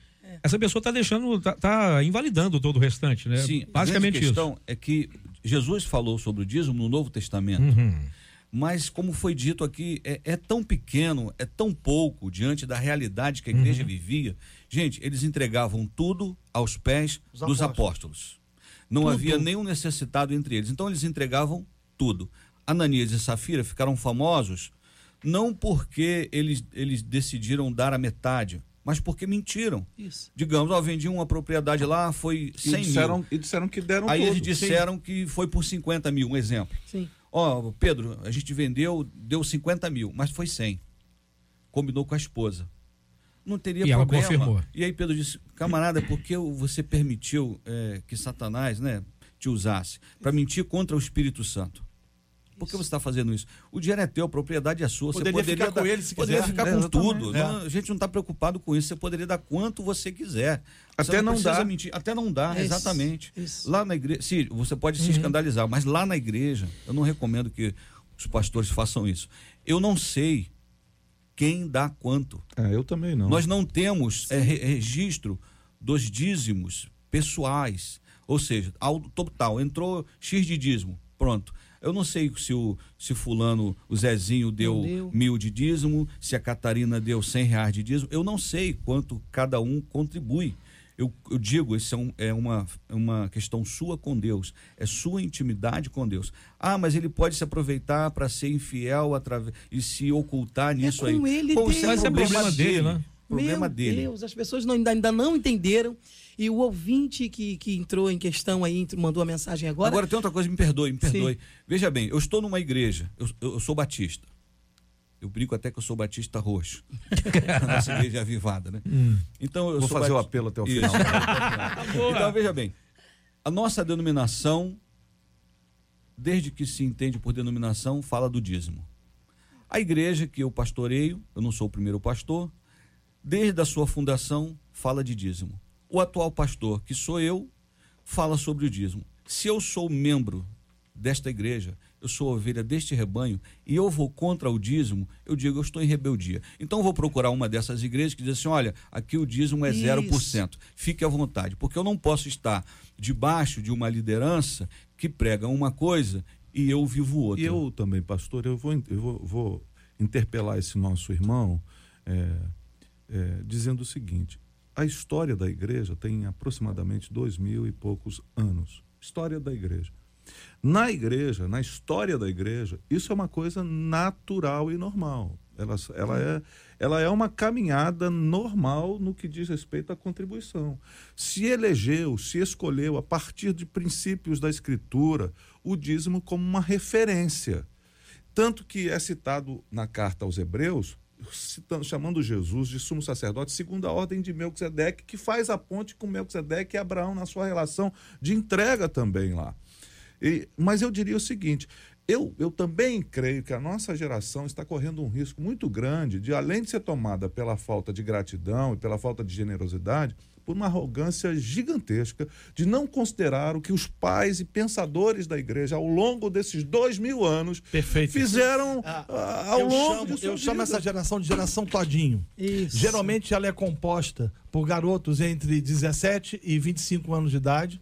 essa pessoa está deixando, está tá invalidando todo o restante, né? Sim, basicamente a questão isso. é que Jesus falou sobre o dízimo no Novo Testamento. Uhum. Mas, como foi dito aqui, é, é, tão pequeno, é tão pouco diante da realidade que a igreja uhum. vivia. Gente, eles entregavam tudo aos pés Os dos apóstolos. apóstolos. Não tudo. havia nenhum necessitado entre eles. Então, eles entregavam tudo. Ananias e Safira ficaram famosos não porque eles, eles decidiram dar a metade, mas porque mentiram. Isso. Digamos, ó, vendi uma propriedade lá, foi 100 e disseram, mil. E disseram que deram Aí tudo. eles disseram Sim. que foi por 50 mil, um exemplo. Sim. Ó, Pedro, a gente vendeu, deu 50 mil, mas foi 100. Combinou com a esposa. Não teria e problema. Ela confirmou. E aí Pedro disse, camarada, por que você permitiu é, que Satanás né, te usasse? Para mentir contra o Espírito Santo. Por que você está fazendo isso? O dinheiro é teu, a propriedade é sua. Poderia você poderia ficar dar, com ele se poderia quiser. ficar é, com tudo. É. Não, a gente não está preocupado com isso. Você poderia dar quanto você quiser. Você Até não, não dá. Mentir. Até não dá, isso, exatamente. Isso. Lá na igreja, sim, você pode se uhum. escandalizar, mas lá na igreja, eu não recomendo que os pastores façam isso. Eu não sei quem dá quanto. É, eu também não. Nós não temos é, registro dos dízimos pessoais. Ou seja, ao total, entrou X de dízimo, pronto. Eu não sei se o se fulano, o Zezinho deu, deu, mil de dízimo, se a Catarina deu cem reais de dízimo. Eu não sei quanto cada um contribui. Eu, eu digo, isso é, um, é uma, é uma questão sua com Deus, é sua intimidade com Deus. Ah, mas ele pode se aproveitar para ser infiel através e se ocultar é nisso é com aí. Ele Deus. Mas é problema dele, né? Problema Meu dele. Deus, as pessoas não, ainda não entenderam e o ouvinte que, que entrou em questão aí, mandou a mensagem agora. Agora tem outra coisa, me perdoe, me perdoe. Sim. Veja bem, eu estou numa igreja, eu, eu, sou batista. Eu brinco até que eu sou batista roxo. a nossa igreja é avivada, né? Hum. Então, eu Vou sou fazer batista... o apelo até o final. então, veja bem, a nossa denominação, desde que se entende por denominação, fala do dízimo. A igreja que eu pastoreio, eu não sou o primeiro pastor, desde a sua fundação, fala de dízimo o atual pastor, que sou eu, fala sobre o dízimo. Se eu sou membro desta igreja, eu sou ovelha deste rebanho e eu vou contra o dízimo, eu digo, eu estou em rebeldia. Então eu vou procurar uma dessas igrejas que diz assim: olha, aqui o dízimo é Isso. 0%. Fique à vontade, porque eu não posso estar debaixo de uma liderança que prega uma coisa e eu vivo outra. E eu também, pastor, eu vou, eu vou, vou interpelar esse nosso irmão é, é, dizendo o seguinte: a história da igreja tem aproximadamente dois mil e poucos anos. História da igreja. Na igreja, na história da igreja, isso é uma coisa natural e normal. Ela, ela, é, ela é uma caminhada normal no que diz respeito à contribuição. Se elegeu, se escolheu, a partir de princípios da Escritura, o dízimo como uma referência. Tanto que é citado na carta aos Hebreus, citando, chamando Jesus de sumo sacerdote, segundo a ordem de Melquisedeque, que faz a ponte com Melquisedeque e Abraão na sua relação de entrega também lá. E, mas eu diria o seguinte: eu, eu também creio que a nossa geração está correndo um risco muito grande de, além de ser tomada pela falta de gratidão e pela falta de generosidade, por uma arrogância gigantesca de não considerar o que os pais e pensadores da igreja, ao longo desses dois mil anos, Perfeito. fizeram Ah, ah, ao eu longo chamo, eu chamo vida. essa geração de geração todinho. Isso. Geralmente ela é composta por garotos entre 17 e 25 anos de idade,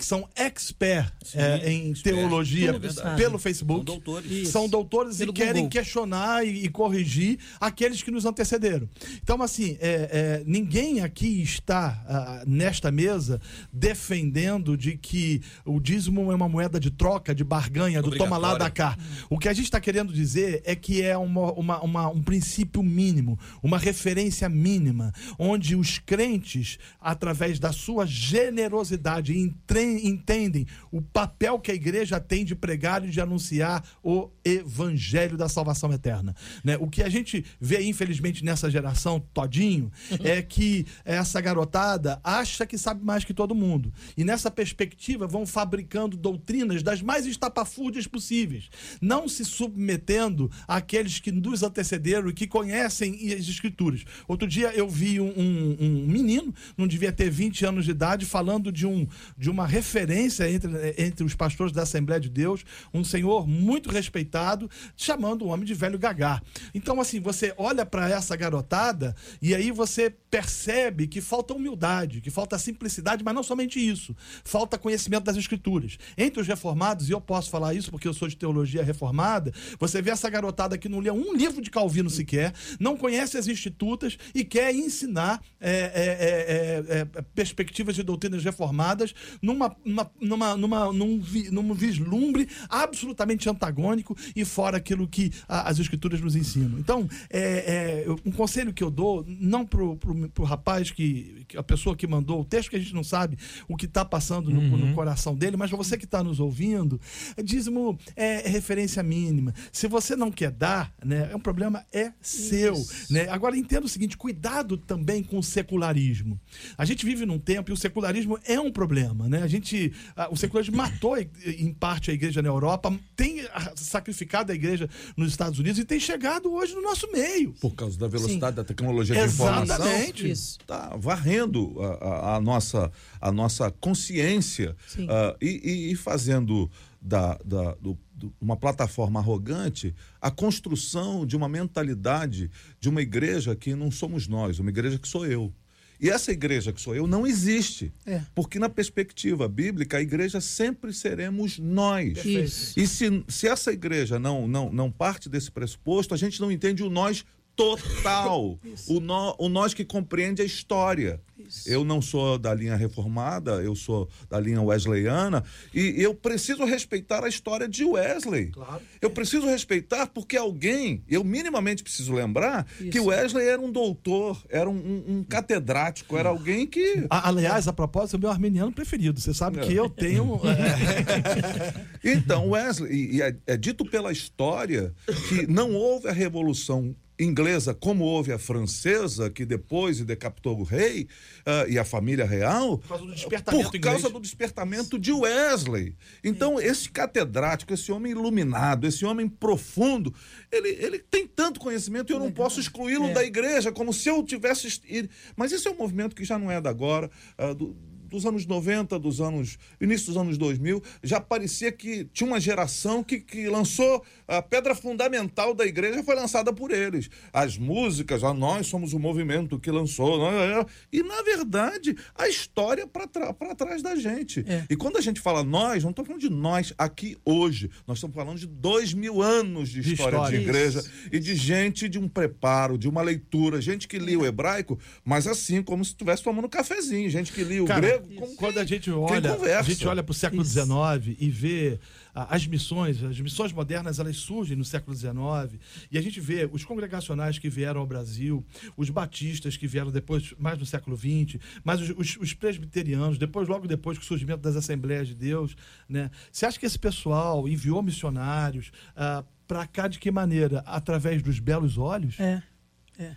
que são expert é, em expert. teologia pelo São Facebook. doutores. Isso. São doutores Pelo e querem Google. questionar e, e corrigir aqueles que nos antecederam. Então, assim, é, é, ninguém aqui está ah, nesta mesa defendendo de que o dízimo é uma moeda de troca, de barganha, do toma lá, da cá. O que a gente está querendo dizer é que é uma, uma- uma- um princípio mínimo, uma referência mínima, onde os crentes, através da sua generosidade, entre- entendem o papel que a igreja tem de pregar e de anunciar o evangelho da salvação eterna. né? O que a gente vê, infelizmente, nessa geração todinho, é que essa garotada acha que sabe mais que todo mundo. E nessa perspectiva vão fabricando doutrinas das mais estapafúrdias possíveis, não se submetendo àqueles que nos antecederam e que conhecem as escrituras. Outro dia eu vi um, um- um menino, não devia ter 20 anos de idade, falando de, um, de uma referência entre, entre os pastores da Assembleia de Deus, um senhor muito respeitado, chamando o homem de velho gagá. Então, assim, você olha para essa garotada e aí você percebe que falta humildade, que falta simplicidade, mas não somente isso, falta conhecimento das escrituras. Entre os reformados, e eu posso falar isso porque eu sou de teologia reformada, você vê essa garotada que não lê um livro de Calvino sequer, não conhece as institutas e quer ensinar é, é, é, é, é, perspectivas de doutrinas reformadas numa, numa, numa, numa- num, vi- num vislumbre absolutamente antagônico e fora aquilo que a- as escrituras nos ensinam. Então, é, é, um conselho que eu dou, não pro, pro, pro rapaz que, a pessoa que mandou o texto, que a gente não sabe o que está passando no, no coração dele, mas para você que está nos ouvindo, dízimo é referência mínima. Se você não quer dar, né, é um problema é seu, né? Agora entenda o seguinte, cuidado também com o secularismo. A gente vive num tempo e o secularismo é um problema, né? A gente, ah, o secularismo matou eh, em parte a igreja na Europa, tem sacrificado a igreja nos Estados Unidos e tem chegado hoje no nosso meio. Por causa da velocidade da tecnologia de informação. Exatamente. Está varrendo a, a- a nossa, a nossa consciência Sim. ah, e, e- e fazendo da, da- do- uma plataforma arrogante a construção de uma mentalidade de uma igreja que não somos nós, uma igreja que sou eu. E essa igreja que sou eu não existe. É. Porque na perspectiva bíblica, a igreja sempre seremos nós. Isso. E se, se essa igreja não, não, não parte desse pressuposto, a gente não entende o nós total. o, nó- o nós que compreende a história. Eu não sou da linha reformada, eu sou da linha wesleyana, e eu preciso respeitar a história de Wesley. Claro. Eu preciso respeitar porque alguém, eu minimamente preciso lembrar que Wesley era um doutor, era um, um- um catedrático, era alguém que. A- aliás, a propósito, é o meu armeniano preferido. Você sabe que eu tenho. é, Então, Wesley, e é, é dito pela história que não houve a revolução inglesa como houve a francesa, que depois decapitou o rei ah, e a família real, por causa do despertamento por causa inglês. do despertamento de Wesley. Então, esse catedrático, esse homem iluminado, esse homem profundo, ele, ele tem tanto conhecimento e eu não posso excluí-lo da igreja, como se eu tivesse. Mas isso é um movimento que já não é da agora, ah, do- dos anos 90, dos anos. início dos anos 2000, já parecia que tinha uma geração que, que lançou a pedra fundamental da igreja foi lançada por eles. As músicas, ah, nós somos o movimento que lançou. nós- E, na verdade, a história para trás da gente. É. E quando a gente fala nós, não estou falando de nós aqui hoje. Nós estamos falando de dois mil anos de De história de, história. igreja Isso. e de gente de um preparo, de uma leitura, gente que lia o hebraico, mas assim, como se estivesse tomando cafezinho, gente que lia o Cara, grego. Como Quando a gente olha, a gente olha para o século. XIX e vê ah, as missões, as missões modernas, elas surgem no século XIX e a gente vê os congregacionais que vieram ao Brasil, os batistas que vieram depois, mais no século XX, mas os, os- os presbiterianos, depois, logo depois com o surgimento das Assembleias de Deus, né? Você acha que esse pessoal enviou missionários para cá de que maneira? Através dos belos olhos? É.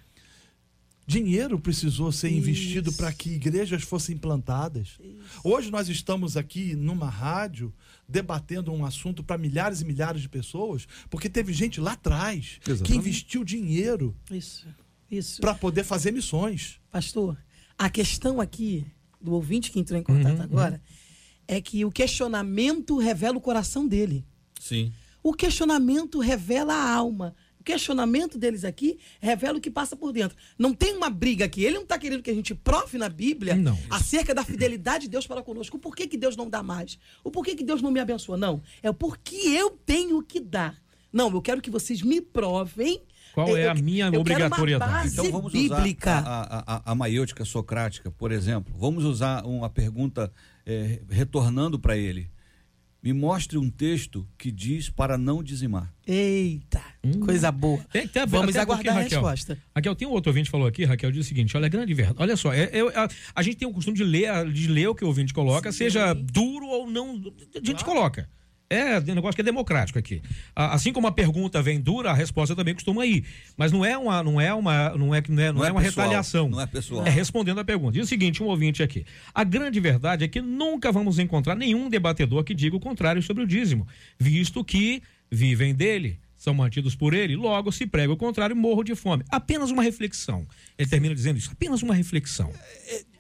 Dinheiro precisou ser investido Isso. para que igrejas fossem implantadas. Hoje nós estamos aqui numa rádio debatendo um assunto para milhares e milhares de pessoas, porque teve gente lá atrás que Exatamente. investiu dinheiro Isso. Isso. para poder fazer missões. Pastor, a questão aqui do ouvinte que entrou em contato Uhum, agora é que o questionamento revela o coração dele. Sim. O questionamento revela a alma. O questionamento deles aqui revela o que passa por dentro. Não tem uma briga aqui. Ele não está querendo que a gente prove na Bíblia Não. acerca da fidelidade de Deus para conosco. O porquê que Deus não dá mais? O porquê que Deus não me abençoa? Não. É o porquê eu tenho que dar. Não, eu quero que vocês me provem. Qual Eu- é a minha eu quero uma obrigatoriedade? base Então vamos bíblica. usar a, a, a, a maiêutica socrática, por exemplo. Vamos usar uma pergunta eh, retornando para ele. Me mostre um texto que diz para não dizimar. Eita, coisa boa. Tem- tem a- Vamos até aguardar a porque, Raquel, resposta. Raquel, tem um outro ouvinte que falou aqui, Raquel, diz o seguinte: olha, a grande verdade. Olha só, é- é- a, a gente tem o costume de ler, de ler o que o ouvinte coloca, seja duro ou não, a gente coloca. É um negócio que é democrático aqui. Assim como a pergunta vem dura, a resposta também costuma ir. Mas não é uma, não é uma, não é, não é, não é uma pessoal, retaliação. Não é pessoal. É respondendo a pergunta. Diz o seguinte, um ouvinte aqui. A grande verdade é que nunca vamos encontrar nenhum debatedor que diga o contrário sobre o dízimo, visto que vivem dele, são mantidos por ele, logo se prega o contrário, morro de fome. Apenas uma reflexão. Ele termina dizendo isso, apenas uma reflexão.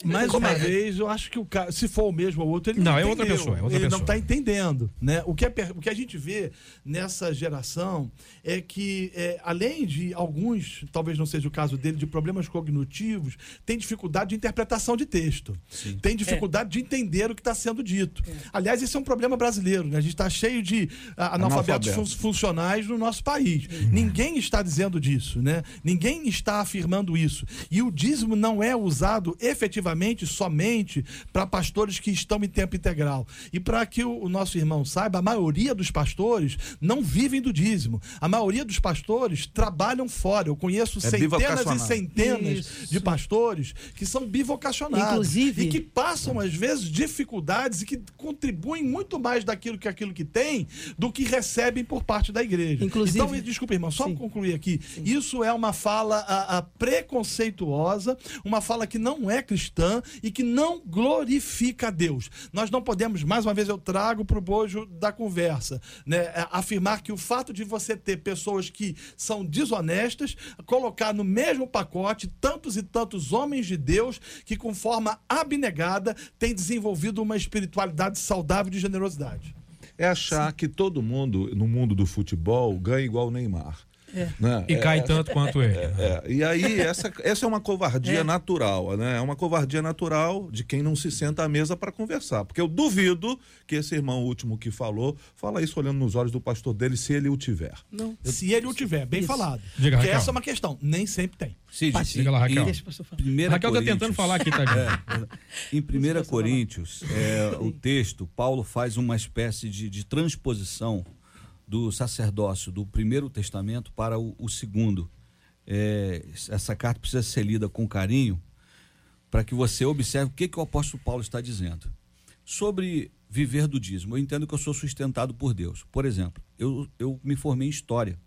Mais Como uma é? vez, eu acho que o cara, se for o mesmo ou outro, ele não, Não, é outra pessoa, é outra ele não pessoa. está entendendo, né? O que, é o que a gente vê nessa geração é que, é, além de alguns, talvez não seja o caso dele, de problemas cognitivos, tem dificuldade de interpretação de texto, tem dificuldade de entender o que está sendo dito. Aliás, esse é um problema brasileiro, né? A gente está cheio de ah, analfabetos Analfabeto. fun- funcionais no nosso país. Ninguém está dizendo disso, né? Ninguém está afirmando isso. E o dízimo não é usado efetivamente somente para pastores que estão em tempo integral. E para que o, o nosso irmão saiba, a maioria dos pastores não vivem do dízimo. A maioria dos pastores trabalham fora. Eu conheço É centenas e centenas Isso. de pastores que são bivocacionados. Inclusive- E que passam, às vezes, dificuldades e que contribuem muito mais daquilo que aquilo que tem do que recebem por parte da igreja. Inclusive- então, desculpa, irmão, só Sim. concluir aqui. Isso é uma fala a, a, preconceituosa, uma fala que não é cristã e que não glorifica a Deus. Nós não podemos, mais uma vez, eu trago para o bojo da conversa, né, é, afirmar que o fato de você ter pessoas que são desonestas, colocar no mesmo pacote tantos e tantos homens de Deus que, com forma abnegada, têm desenvolvido uma espiritualidade saudável de generosidade. É achar que todo mundo no mundo do futebol ganha igual o Neymar. É. Né? E É- cai tanto quanto ele. É, e aí, essa, essa é uma covardia natural, né? É uma covardia natural de quem não se senta à mesa para conversar. Porque eu duvido que esse irmão último que falou, fala isso olhando nos olhos do pastor dele, se ele o tiver. Não. Se ele o tiver, bem Isso. falado. Diga, Porque Raquel. essa é uma questão. Nem sempre tem. Cid, Diga lá, Raquel. Deixa. Primeira Raquel tá Coríntios. tentando falar aqui, tadinho. Em 1 Coríntios, é, o texto, Paulo faz uma espécie de, de transposição do sacerdócio do primeiro testamento para o, o segundo. É, essa carta precisa ser lida com carinho para que você observe o que, que o apóstolo Paulo está dizendo. Sobre viver do dízimo, eu entendo que eu sou sustentado por Deus. Por exemplo, eu, eu me formei em História.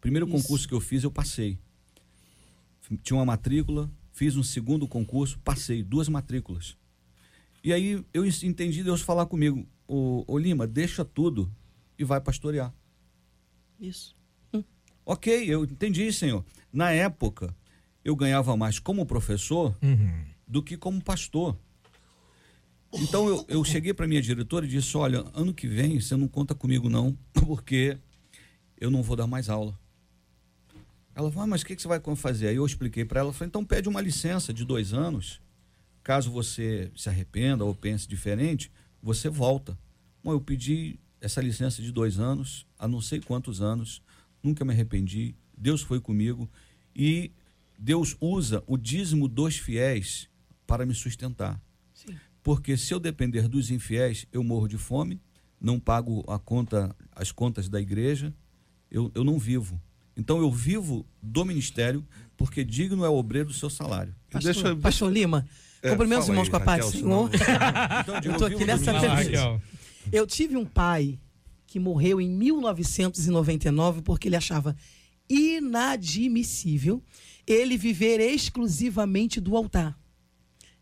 Primeiro Isso. concurso que eu fiz, eu passei tinha uma matrícula, fiz um segundo concurso, passei duas matrículas. E aí eu en- entendi Deus falar comigo, ô, ô Lima, deixa tudo e vai pastorear. Isso. Ok, eu entendi, senhor. Na época, eu ganhava mais como professor Uhum. do que como pastor. Então eu, eu cheguei para minha diretora e disse: Olha, ano que vem você não conta comigo, não, porque eu não vou dar mais aula. Ela falou: ah, Mas o que, que você vai fazer? Aí eu expliquei para ela: falei, Então pede uma licença de dois anos. Caso você se arrependa ou pense diferente, você volta. Bom, eu pedi essa licença de dois anos, há não sei quantos anos, nunca me arrependi. Deus foi comigo e Deus usa o dízimo dos fiéis para me sustentar. Sim. Porque se eu depender dos infiéis, eu morro de fome, não pago a conta, as contas da igreja, eu, eu não vivo. Então eu vivo do ministério, porque digno é o obreiro do seu salário. Pastor, Deixa- Pastor Lima, É, cumprimento os irmãos aí, com a paz do Senhor. Então, eu digo, Eu tô eu aqui nessa Eu tive um pai que morreu em 1999 porque ele achava inadmissível ele viver exclusivamente do altar.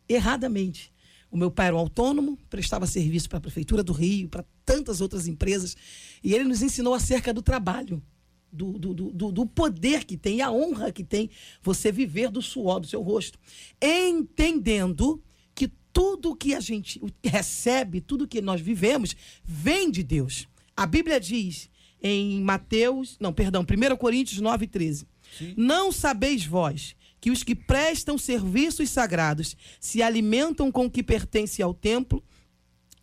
Erradamente. O meu pai era um autônomo, prestava serviço para a Prefeitura do Rio, para tantas outras empresas, e ele nos ensinou acerca do trabalho, do, do, do, do- poder que tem, a honra que tem você viver do suor do seu rosto. Entendendo tudo que a gente recebe, tudo que nós vivemos, vem de Deus. A Bíblia diz em Mateus, não, perdão, 1 Coríntios 9, 13. Não sabeis vós que os que prestam serviços sagrados se alimentam com o que pertence ao templo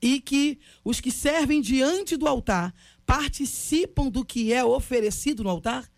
e que os que servem diante do altar participam do que é oferecido no altar?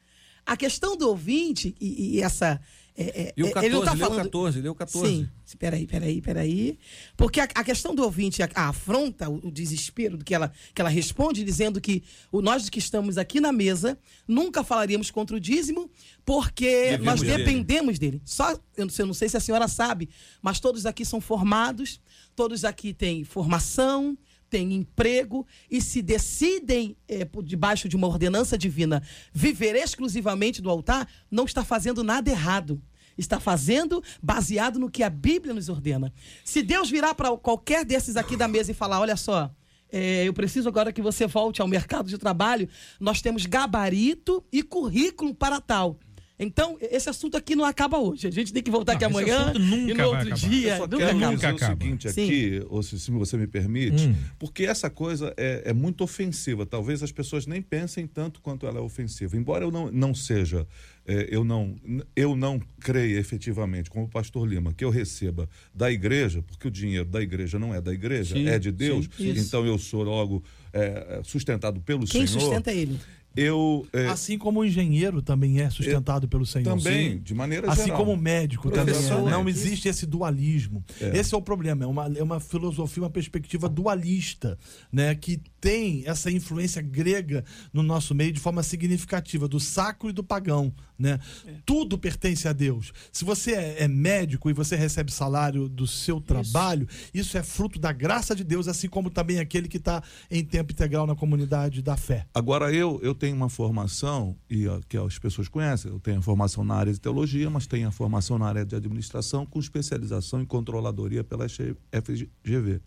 A questão do ouvinte, e, e essa. É, é, E o é, 14, ele não leu falando. 14, leu 14. Sim, peraí, peraí, peraí. Porque a, a questão do ouvinte a, a afronta o, o desespero do que ela, que ela responde, dizendo que o, nós que estamos aqui na mesa nunca falaríamos contra o dízimo, porque Devemos nós dele. dependemos dele. Só, eu não, sei, eu não sei se a senhora sabe, mas todos aqui são formados, todos aqui têm formação, têm emprego e se decidem, por debaixo de uma ordenança divina, viver exclusivamente do altar, não está fazendo nada errado. Está fazendo baseado no que a Bíblia nos ordena. Se Deus virar para qualquer desses aqui da mesa e falar: olha só, eh, eu preciso agora que você volte ao mercado de trabalho, nós temos gabarito e currículo para tal. Então, esse assunto aqui não acaba hoje. A gente tem que voltar Não, aqui amanhã e no outro acabar. dia. Eu só nunca quero acaba. nunca dizer o acaba. seguinte Sim. aqui, ou se, se você me permite, Hum. porque essa coisa é, é muito ofensiva. Talvez as pessoas nem pensem tanto quanto ela é ofensiva. Embora eu não, não seja, é, eu, não, eu não creia efetivamente, como o pastor Lima, que eu receba da igreja, porque o dinheiro da igreja não é da igreja, Sim, é de Deus. sim. Então eu sou logo é, sustentado pelo Quem Senhor. sustenta ele? Eu é, Assim como o engenheiro também é sustentado pelo Senhor. também, Sim. de maneira Assim geral. como o médico também é. Exatamente. Não existe esse dualismo. Esse é o problema. É uma, é uma filosofia, uma perspectiva dualista, né? Que tem essa influência grega no nosso meio de forma significativa, do sacro e do pagão, né? Tudo pertence a Deus. Se você é, é médico e você recebe salário do seu trabalho, isso. é fruto da graça de Deus, assim como também aquele que está em tempo integral na comunidade da fé. Agora, eu, eu tenho uma formação, e ó, que as pessoas conhecem, eu tenho a formação na área de teologia, mas tenho a formação na área de administração, com especialização em controladoria pela FGV.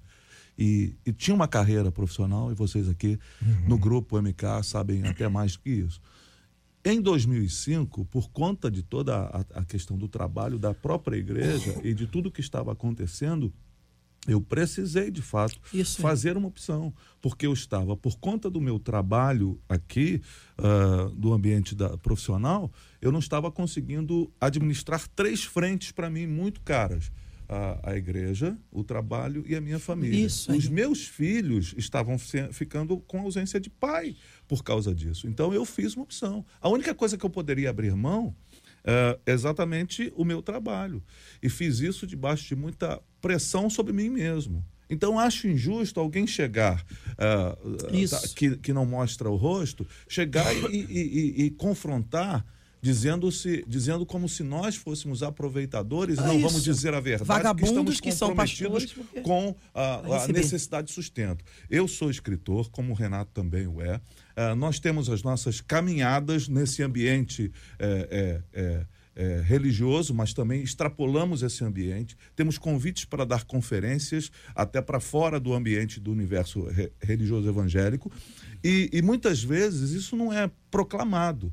E, e tinha uma carreira profissional, e vocês aqui no grupo MK sabem até mais do que isso. Em 2005, por conta de toda a, a questão do trabalho da própria igreja e de tudo que estava acontecendo, eu precisei, de fato, Isso fazer uma opção, porque eu estava, por conta do meu trabalho aqui, ah, do ambiente da, profissional, eu não estava conseguindo administrar três frentes para mim muito caras. A, a igreja, o trabalho e a minha família. Isso. Os meus filhos estavam se- ficando com ausência de pai por causa disso. Então eu fiz uma opção. A única coisa que eu poderia abrir mão é exatamente o meu trabalho. E fiz isso debaixo de muita pressão sobre mim mesmo. Então acho injusto alguém chegar Isso. tá, que, que não mostra o rosto, chegar e, e- e- e confrontar. Dizendo, -se, dizendo como se nós fôssemos aproveitadores e Ah, não vamos isso. dizer a verdade, Vagabundos que estamos que são comprometidos pastores, porque- com a, a necessidade de sustento. Eu sou escritor, como o Renato também o é. Ah, nós temos as nossas caminhadas nesse ambiente é, é, é, é, religioso, mas também extrapolamos esse ambiente. Temos convites para dar conferências até para fora do ambiente do universo re- religioso evangélico. E, e muitas vezes isso não é proclamado.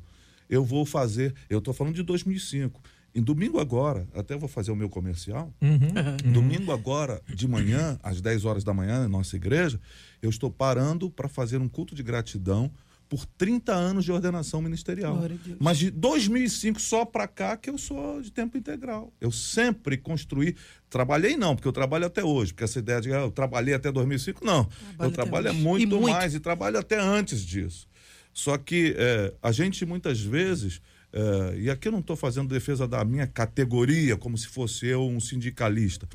Eu vou fazer, eu estou falando de 2005. Em domingo agora, até vou fazer o meu comercial. Uhum. Domingo agora, de manhã, às 10 horas da manhã, na nossa igreja, eu estou parando para fazer um culto de gratidão por 30 anos de ordenação ministerial. Glória a Deus. Mas de 2005 só para cá que eu sou de tempo integral. Eu sempre construí, trabalhei não, porque eu trabalho até hoje, porque essa ideia de ah, eu trabalhei até 2005, não. Trabalho eu trabalho é muito, muito. mais e trabalho até antes disso. Só que é, a gente muitas vezes, é, e aqui eu não estou fazendo defesa da minha categoria, como se fosse eu um sindicalista,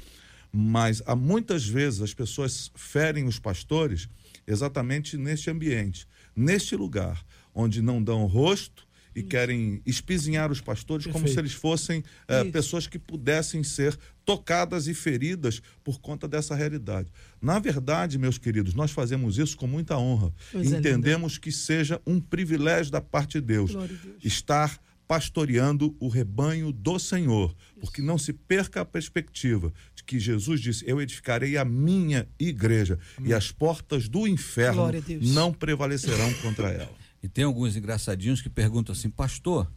mas há muitas vezes as pessoas ferem os pastores exatamente neste ambiente, neste lugar, onde não dão rosto e querem espizinhar os pastores como Perfeito. se eles fossem é, Isso. pessoas que pudessem ser tocadas e feridas por conta dessa realidade. Na verdade, meus queridos, nós fazemos isso com muita honra. Coisa Entendemos que seja um privilégio da parte de Deus Deus. estar pastoreando o rebanho do Senhor, porque não se perca a perspectiva de que Jesus disse: Eu edificarei a minha igreja e as portas do inferno não prevalecerão contra ela. E tem alguns engraçadinhos que perguntam assim, pastor,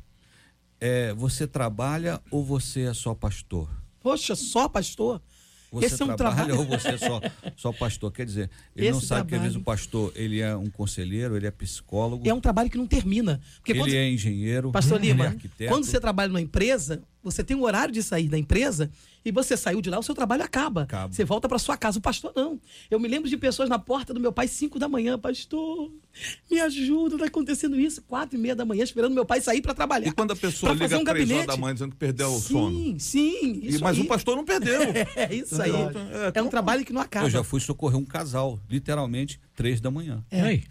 é, você trabalha ou você é só pastor? Poxa, só pastor? Você Esse é um trabalha trabalho. ou você é só, só pastor? Quer dizer, ele não Esse sabe que às vezes trabalho. o pastor ele é um conselheiro, ele é psicólogo, É um trabalho que não termina. Porque ele quando, é engenheiro, Pastor ele é Lima, arquiteto. quando você trabalha numa empresa, você tem um horário de sair da empresa e você saiu de lá, o seu trabalho acaba. Acaba. Você volta para sua casa. O pastor não. Eu me lembro de pessoas na porta do meu pai, 5 da manhã, pastor, me ajuda, tá acontecendo isso. Quatro e meia da manhã, esperando meu pai sair para trabalhar. E quando a pessoa liga um três horas gabinete. da manhã dizendo que perdeu o sim, sono. Sim, E, isso mas aí. o pastor não perdeu. É isso aí. É, É um trabalho que não acaba. Eu já fui socorrer um casal, literalmente, três da manhã. E aí?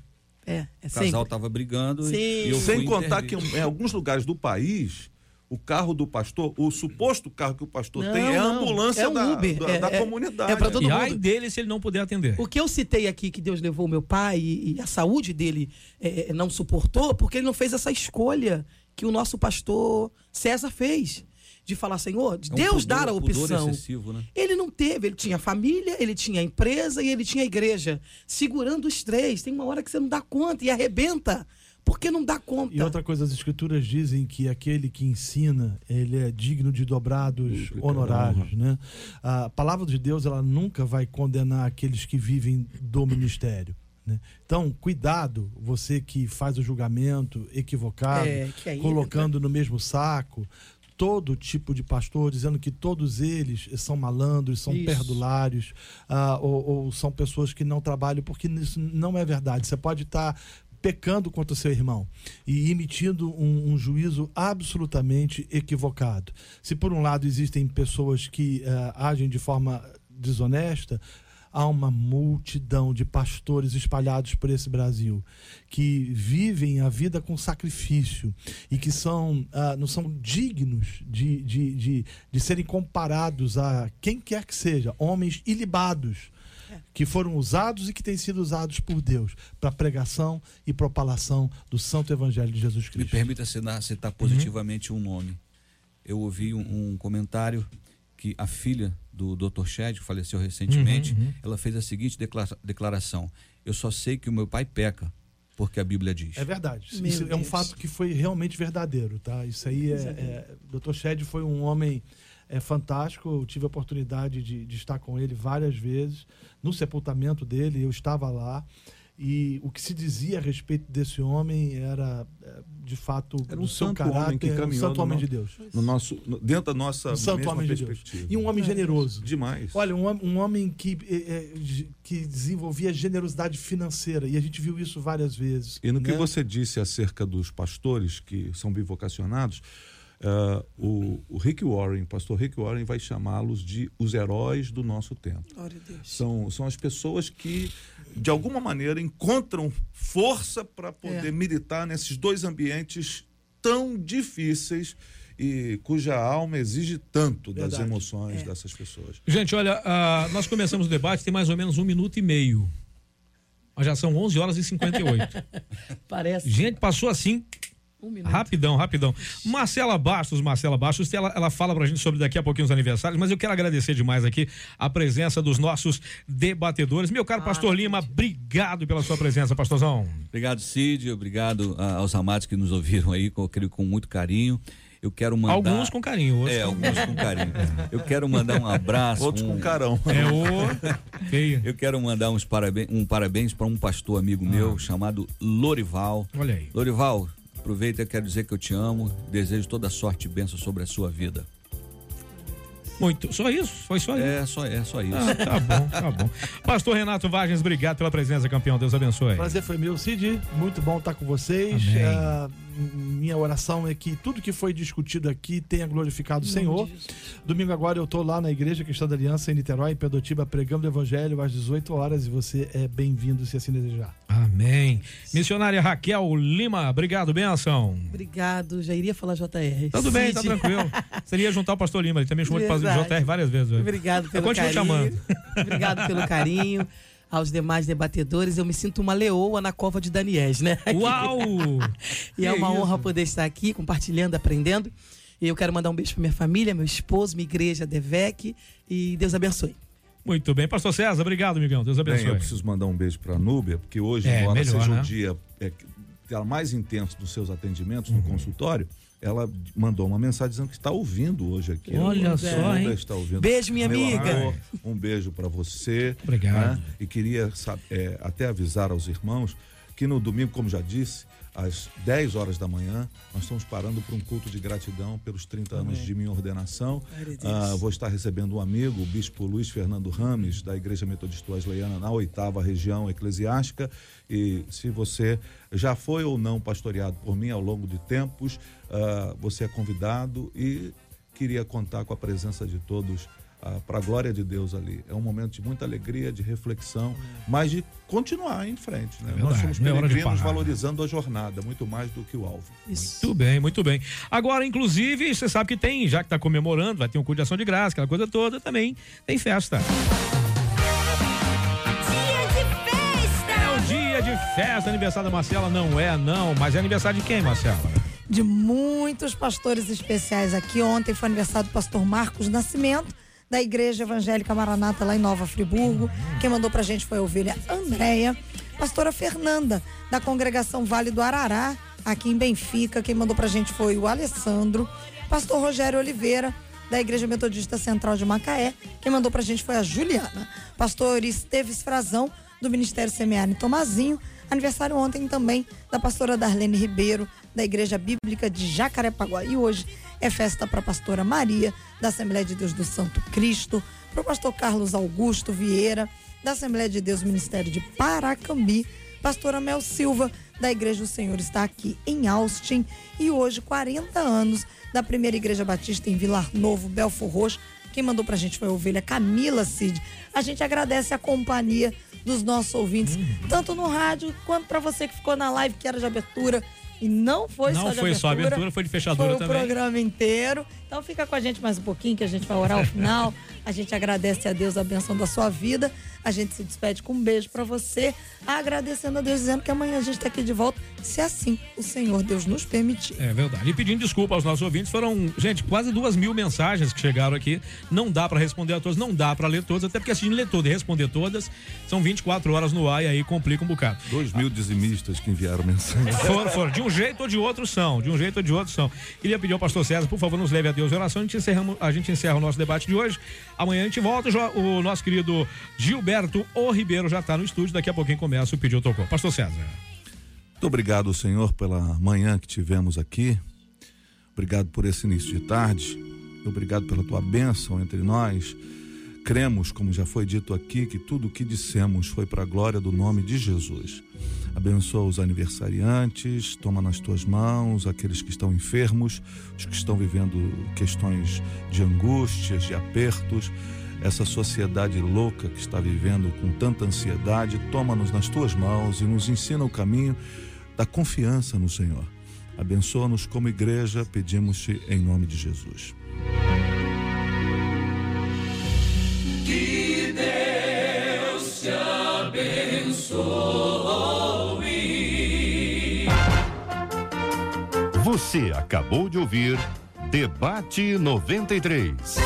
É, é O casal estava brigando Sim. e eu Sem contar que intervir. em alguns lugares do país, o carro do pastor, o suposto carro que o pastor Não, tem é a não. ambulância É um da, Uber. da, É- da é- comunidade. é pra todo E mundo. ai dele se ele não puder atender. O que eu citei aqui que Deus levou meu pai e, e a saúde dele eh, não suportou, porque ele não fez essa escolha que o nosso pastor César fez. De falar, Senhor, de É um Deus pudor- dar a opção. excessivo, né? Ele não teve, ele tinha família, ele tinha empresa e ele tinha igreja. Segurando os três. Tem uma hora que você não dá conta e arrebenta. Porque não dá conta. E outra coisa, as escrituras dizem que aquele que ensina, ele é digno de dobrados Pública honorários, né? A palavra de Deus, ela nunca vai condenar aqueles que vivem do ministério. né? Então, cuidado, você que faz o julgamento equivocado, É, que aí colocando no mesmo saco todo tipo de pastor, dizendo que todos eles são malandros, são Isso. perdulários, ah, ou, ou são pessoas que não trabalham, porque isso não é verdade. Você pode estar pecando contra seu irmão e emitindo um, um juízo absolutamente equivocado. Se por um lado existem pessoas que ah, agem de forma desonesta, há uma multidão de pastores espalhados por esse Brasil que vivem a vida com sacrifício e que são, ah, não são dignos de, de, de, de serem comparados a quem quer que seja, homens ilibados que foram usados e que têm sido usados por Deus para pregação e propalação do Santo Evangelho de Jesus Me Cristo. permita citar, citar positivamente um nome. Eu ouvi um, um comentário que a filha do Dr. Shed, que faleceu recentemente, ela fez a seguinte declara- declaração: Eu só sei que o meu pai peca, porque a Bíblia diz. É verdade. Meu Isso é um Deus. fato que foi realmente verdadeiro, tá? Isso aí é. é Dr. Shed foi um homem é, fantástico. Eu tive a oportunidade de, de estar com ele várias vezes no sepultamento dele. Eu estava lá. E o que se dizia a respeito desse homem era, é, de fato, Era um do seu santo homem caráter, que um santo homem no- de Deus. No nosso, no- dentro da nossa Um santo homem de Deus. E um homem generoso. Demais. Olha, um, um homem que, eh, eh, que desenvolvia generosidade financeira. E a gente viu isso várias vezes. E no que né? você disse acerca dos pastores que são bivocacionados, eh, o, o Rick Warren, o pastor Rick Warren, vai chamá-los de os heróis do nosso tempo. Glória a Deus. São, são as pessoas que, de alguma maneira, encontram força para poder É. militar nesses dois ambientes tão difíceis e cuja alma exige tanto das Verdade. emoções É. dessas pessoas. Gente, olha, ah, nós começamos o debate tem mais ou menos um minuto e meio. Mas já são 11 horas e 58. Parece. Gente, passou assim, Um minuto. rapidão, rapidão. Marcela Bastos, Marcela Bastos, ela, ela fala pra gente sobre daqui a pouquinho os aniversários, mas eu quero agradecer demais aqui a presença dos nossos debatedores. Meu caro Pastor Lima, obrigado pela sua presença, pastorzão. Obrigado, Cid. Obrigado ah, aos amados que nos ouviram aí, com, com muito carinho. Eu quero mandar. Alguns com carinho, outros É, com- alguns com carinho. Eu quero mandar um abraço. Outros um- com carão. É o. Feia. Eu quero mandar uns parabéns, um parabéns para um pastor amigo meu chamado Lorival. Olha aí. Lorival, aproveita, eu quero dizer que eu te amo, desejo toda sorte e bênção sobre a sua vida. Muito. Só isso? Foi só isso? É só, é só isso. Ah, tá bom, tá bom. Pastor Renato Vargens, obrigado pela presença, campeão. Deus abençoe. Prazer foi meu, Cid. Muito bom estar com vocês. Amém. Ah, minha oração é que tudo que foi discutido aqui tenha glorificado o Senhor. Domingo agora eu estou lá na Igreja Cristã da Aliança em Niterói, em Pedotiba, pregando o Evangelho às 18 horas e você é bem-vindo se assim desejar. Amém. Missionária Raquel Lima, obrigado, benção. Obrigado, já iria falar JR. Tudo bem, tá tranquilo. Seria juntar o pastor Lima, ele também chamou de. JR várias vezes. hoje. Obrigado Eu pelo continuo carinho. chamando. Obrigado pelo carinho. Aos demais debatedores, eu me sinto uma leoa na cova de Daniés, né? Uau! E é Que uma isso? honra poder estar aqui compartilhando, aprendendo. E eu quero mandar um beijo para minha família, meu esposo, minha igreja, Devec. E Deus abençoe. Muito bem, pastor César, obrigado, amigão. Deus Bem, abençoe. eu preciso mandar um beijo para a Núbia, porque hoje, É, embora melhor, seja né? o dia é, mais intenso dos seus atendimentos Uhum. no consultório, ela mandou uma mensagem dizendo que está ouvindo hoje aqui. Olha só, hein? Beijo, minha Meu amiga. amor, um beijo para você. Obrigado. né? E queria é, até avisar aos irmãos que no domingo, como já disse, às 10 horas da manhã, nós estamos parando para um culto de gratidão pelos 30 anos de minha ordenação. Ah, vou estar recebendo um amigo, o bispo Luiz Fernando Rames, da Igreja Metodista Wesleyana, na oitava região eclesiástica. E se você já foi ou não pastoreado por mim ao longo de tempos, ah, você é convidado e queria contar com a presença de todos. Para a glória de Deus ali. É um momento de muita alegria, de reflexão, mas de continuar em frente. Né? Verdade, Nós somos não é hora de peregrinos parar. valorizando a jornada, muito mais do que o alvo. Isso. Muito bem, muito bem. Agora, inclusive, você sabe que tem, já que está comemorando, vai ter um culto de ação de graça, aquela coisa toda, também tem festa. É o dia de festa, aniversário da Marcela, não é não, mas é aniversário de quem, Marcela? de muitos pastores especiais aqui. Ontem foi aniversário do pastor Marcos Nascimento, da Igreja Evangélica Maranata, lá em Nova Friburgo. Quem mandou pra gente foi a ovelha Andréia. Pastora Fernanda, da congregação Vale do Arará, aqui em Benfica. Quem mandou pra gente foi o Alessandro. Pastor Rogério Oliveira, da Igreja Metodista Central de Macaé. Quem mandou pra gente foi a Juliana. Pastor Esteves Frazão, do Ministério Semiário em Tomazinho. Aniversário ontem também da pastora Darlene Ribeiro, da Igreja Bíblica de Jacarepaguá. E hoje é festa para a pastora Maria, da Assembleia de Deus do Santo Cristo, para o pastor Carlos Augusto Vieira, da Assembleia de Deus Ministério de Paracambi, pastora Mel Silva, da Igreja do Senhor está aqui em Austin. E hoje, 40 anos da primeira Igreja Batista em Vilar Novo, Belfor Roxo. Quem mandou pra gente foi a ovelha Camila Cid. A gente agradece a companhia dos nossos ouvintes, tanto no rádio quanto para você que ficou na live que era de abertura e não foi Não só de foi abertura. só abertura, foi de fechadura foi também. o programa inteiro. Então fica com a gente mais um pouquinho que a gente vai orar ao final. A gente agradece a Deus a benção da sua vida. A gente se despede com um beijo para você, agradecendo a Deus dizendo que amanhã a gente tá aqui de volta, se assim o Senhor Deus nos permitir. É verdade. E pedindo desculpa aos nossos ouvintes, foram, gente, quase duas mil mensagens que chegaram aqui. Não dá para responder a todas, não dá para ler todas, até porque assim, ler todas e responder todas são 24 horas no ar e aí complica um bocado. Dois mil dizimistas que enviaram mensagem. Foram, foram. De um jeito ou de outro são. De um jeito ou de outro são. Queria pedir ao pastor César, por favor, nos leve a Deus em oração. A gente, encerramos, a gente encerra o nosso debate de hoje. Amanhã a gente volta. O nosso querido Gilberto O Ribeiro já está no estúdio. Daqui a pouquinho começa o Pediu Tocou. Pastor César. Muito obrigado, Senhor, pela manhã que tivemos aqui. Obrigado por esse início de tarde. Obrigado pela tua bênção entre nós. Cremos, como já foi dito aqui, que tudo o que dissemos foi para a glória do nome de Jesus. Abençoa os aniversariantes, toma nas tuas mãos aqueles que estão enfermos, os que estão vivendo questões de angústias, de apertos. Essa sociedade louca que está vivendo com tanta ansiedade, toma-nos nas tuas mãos e nos ensina o caminho da confiança no Senhor. Abençoa-nos como igreja, pedimos-te em nome de Jesus. Você acabou de ouvir Debate 93.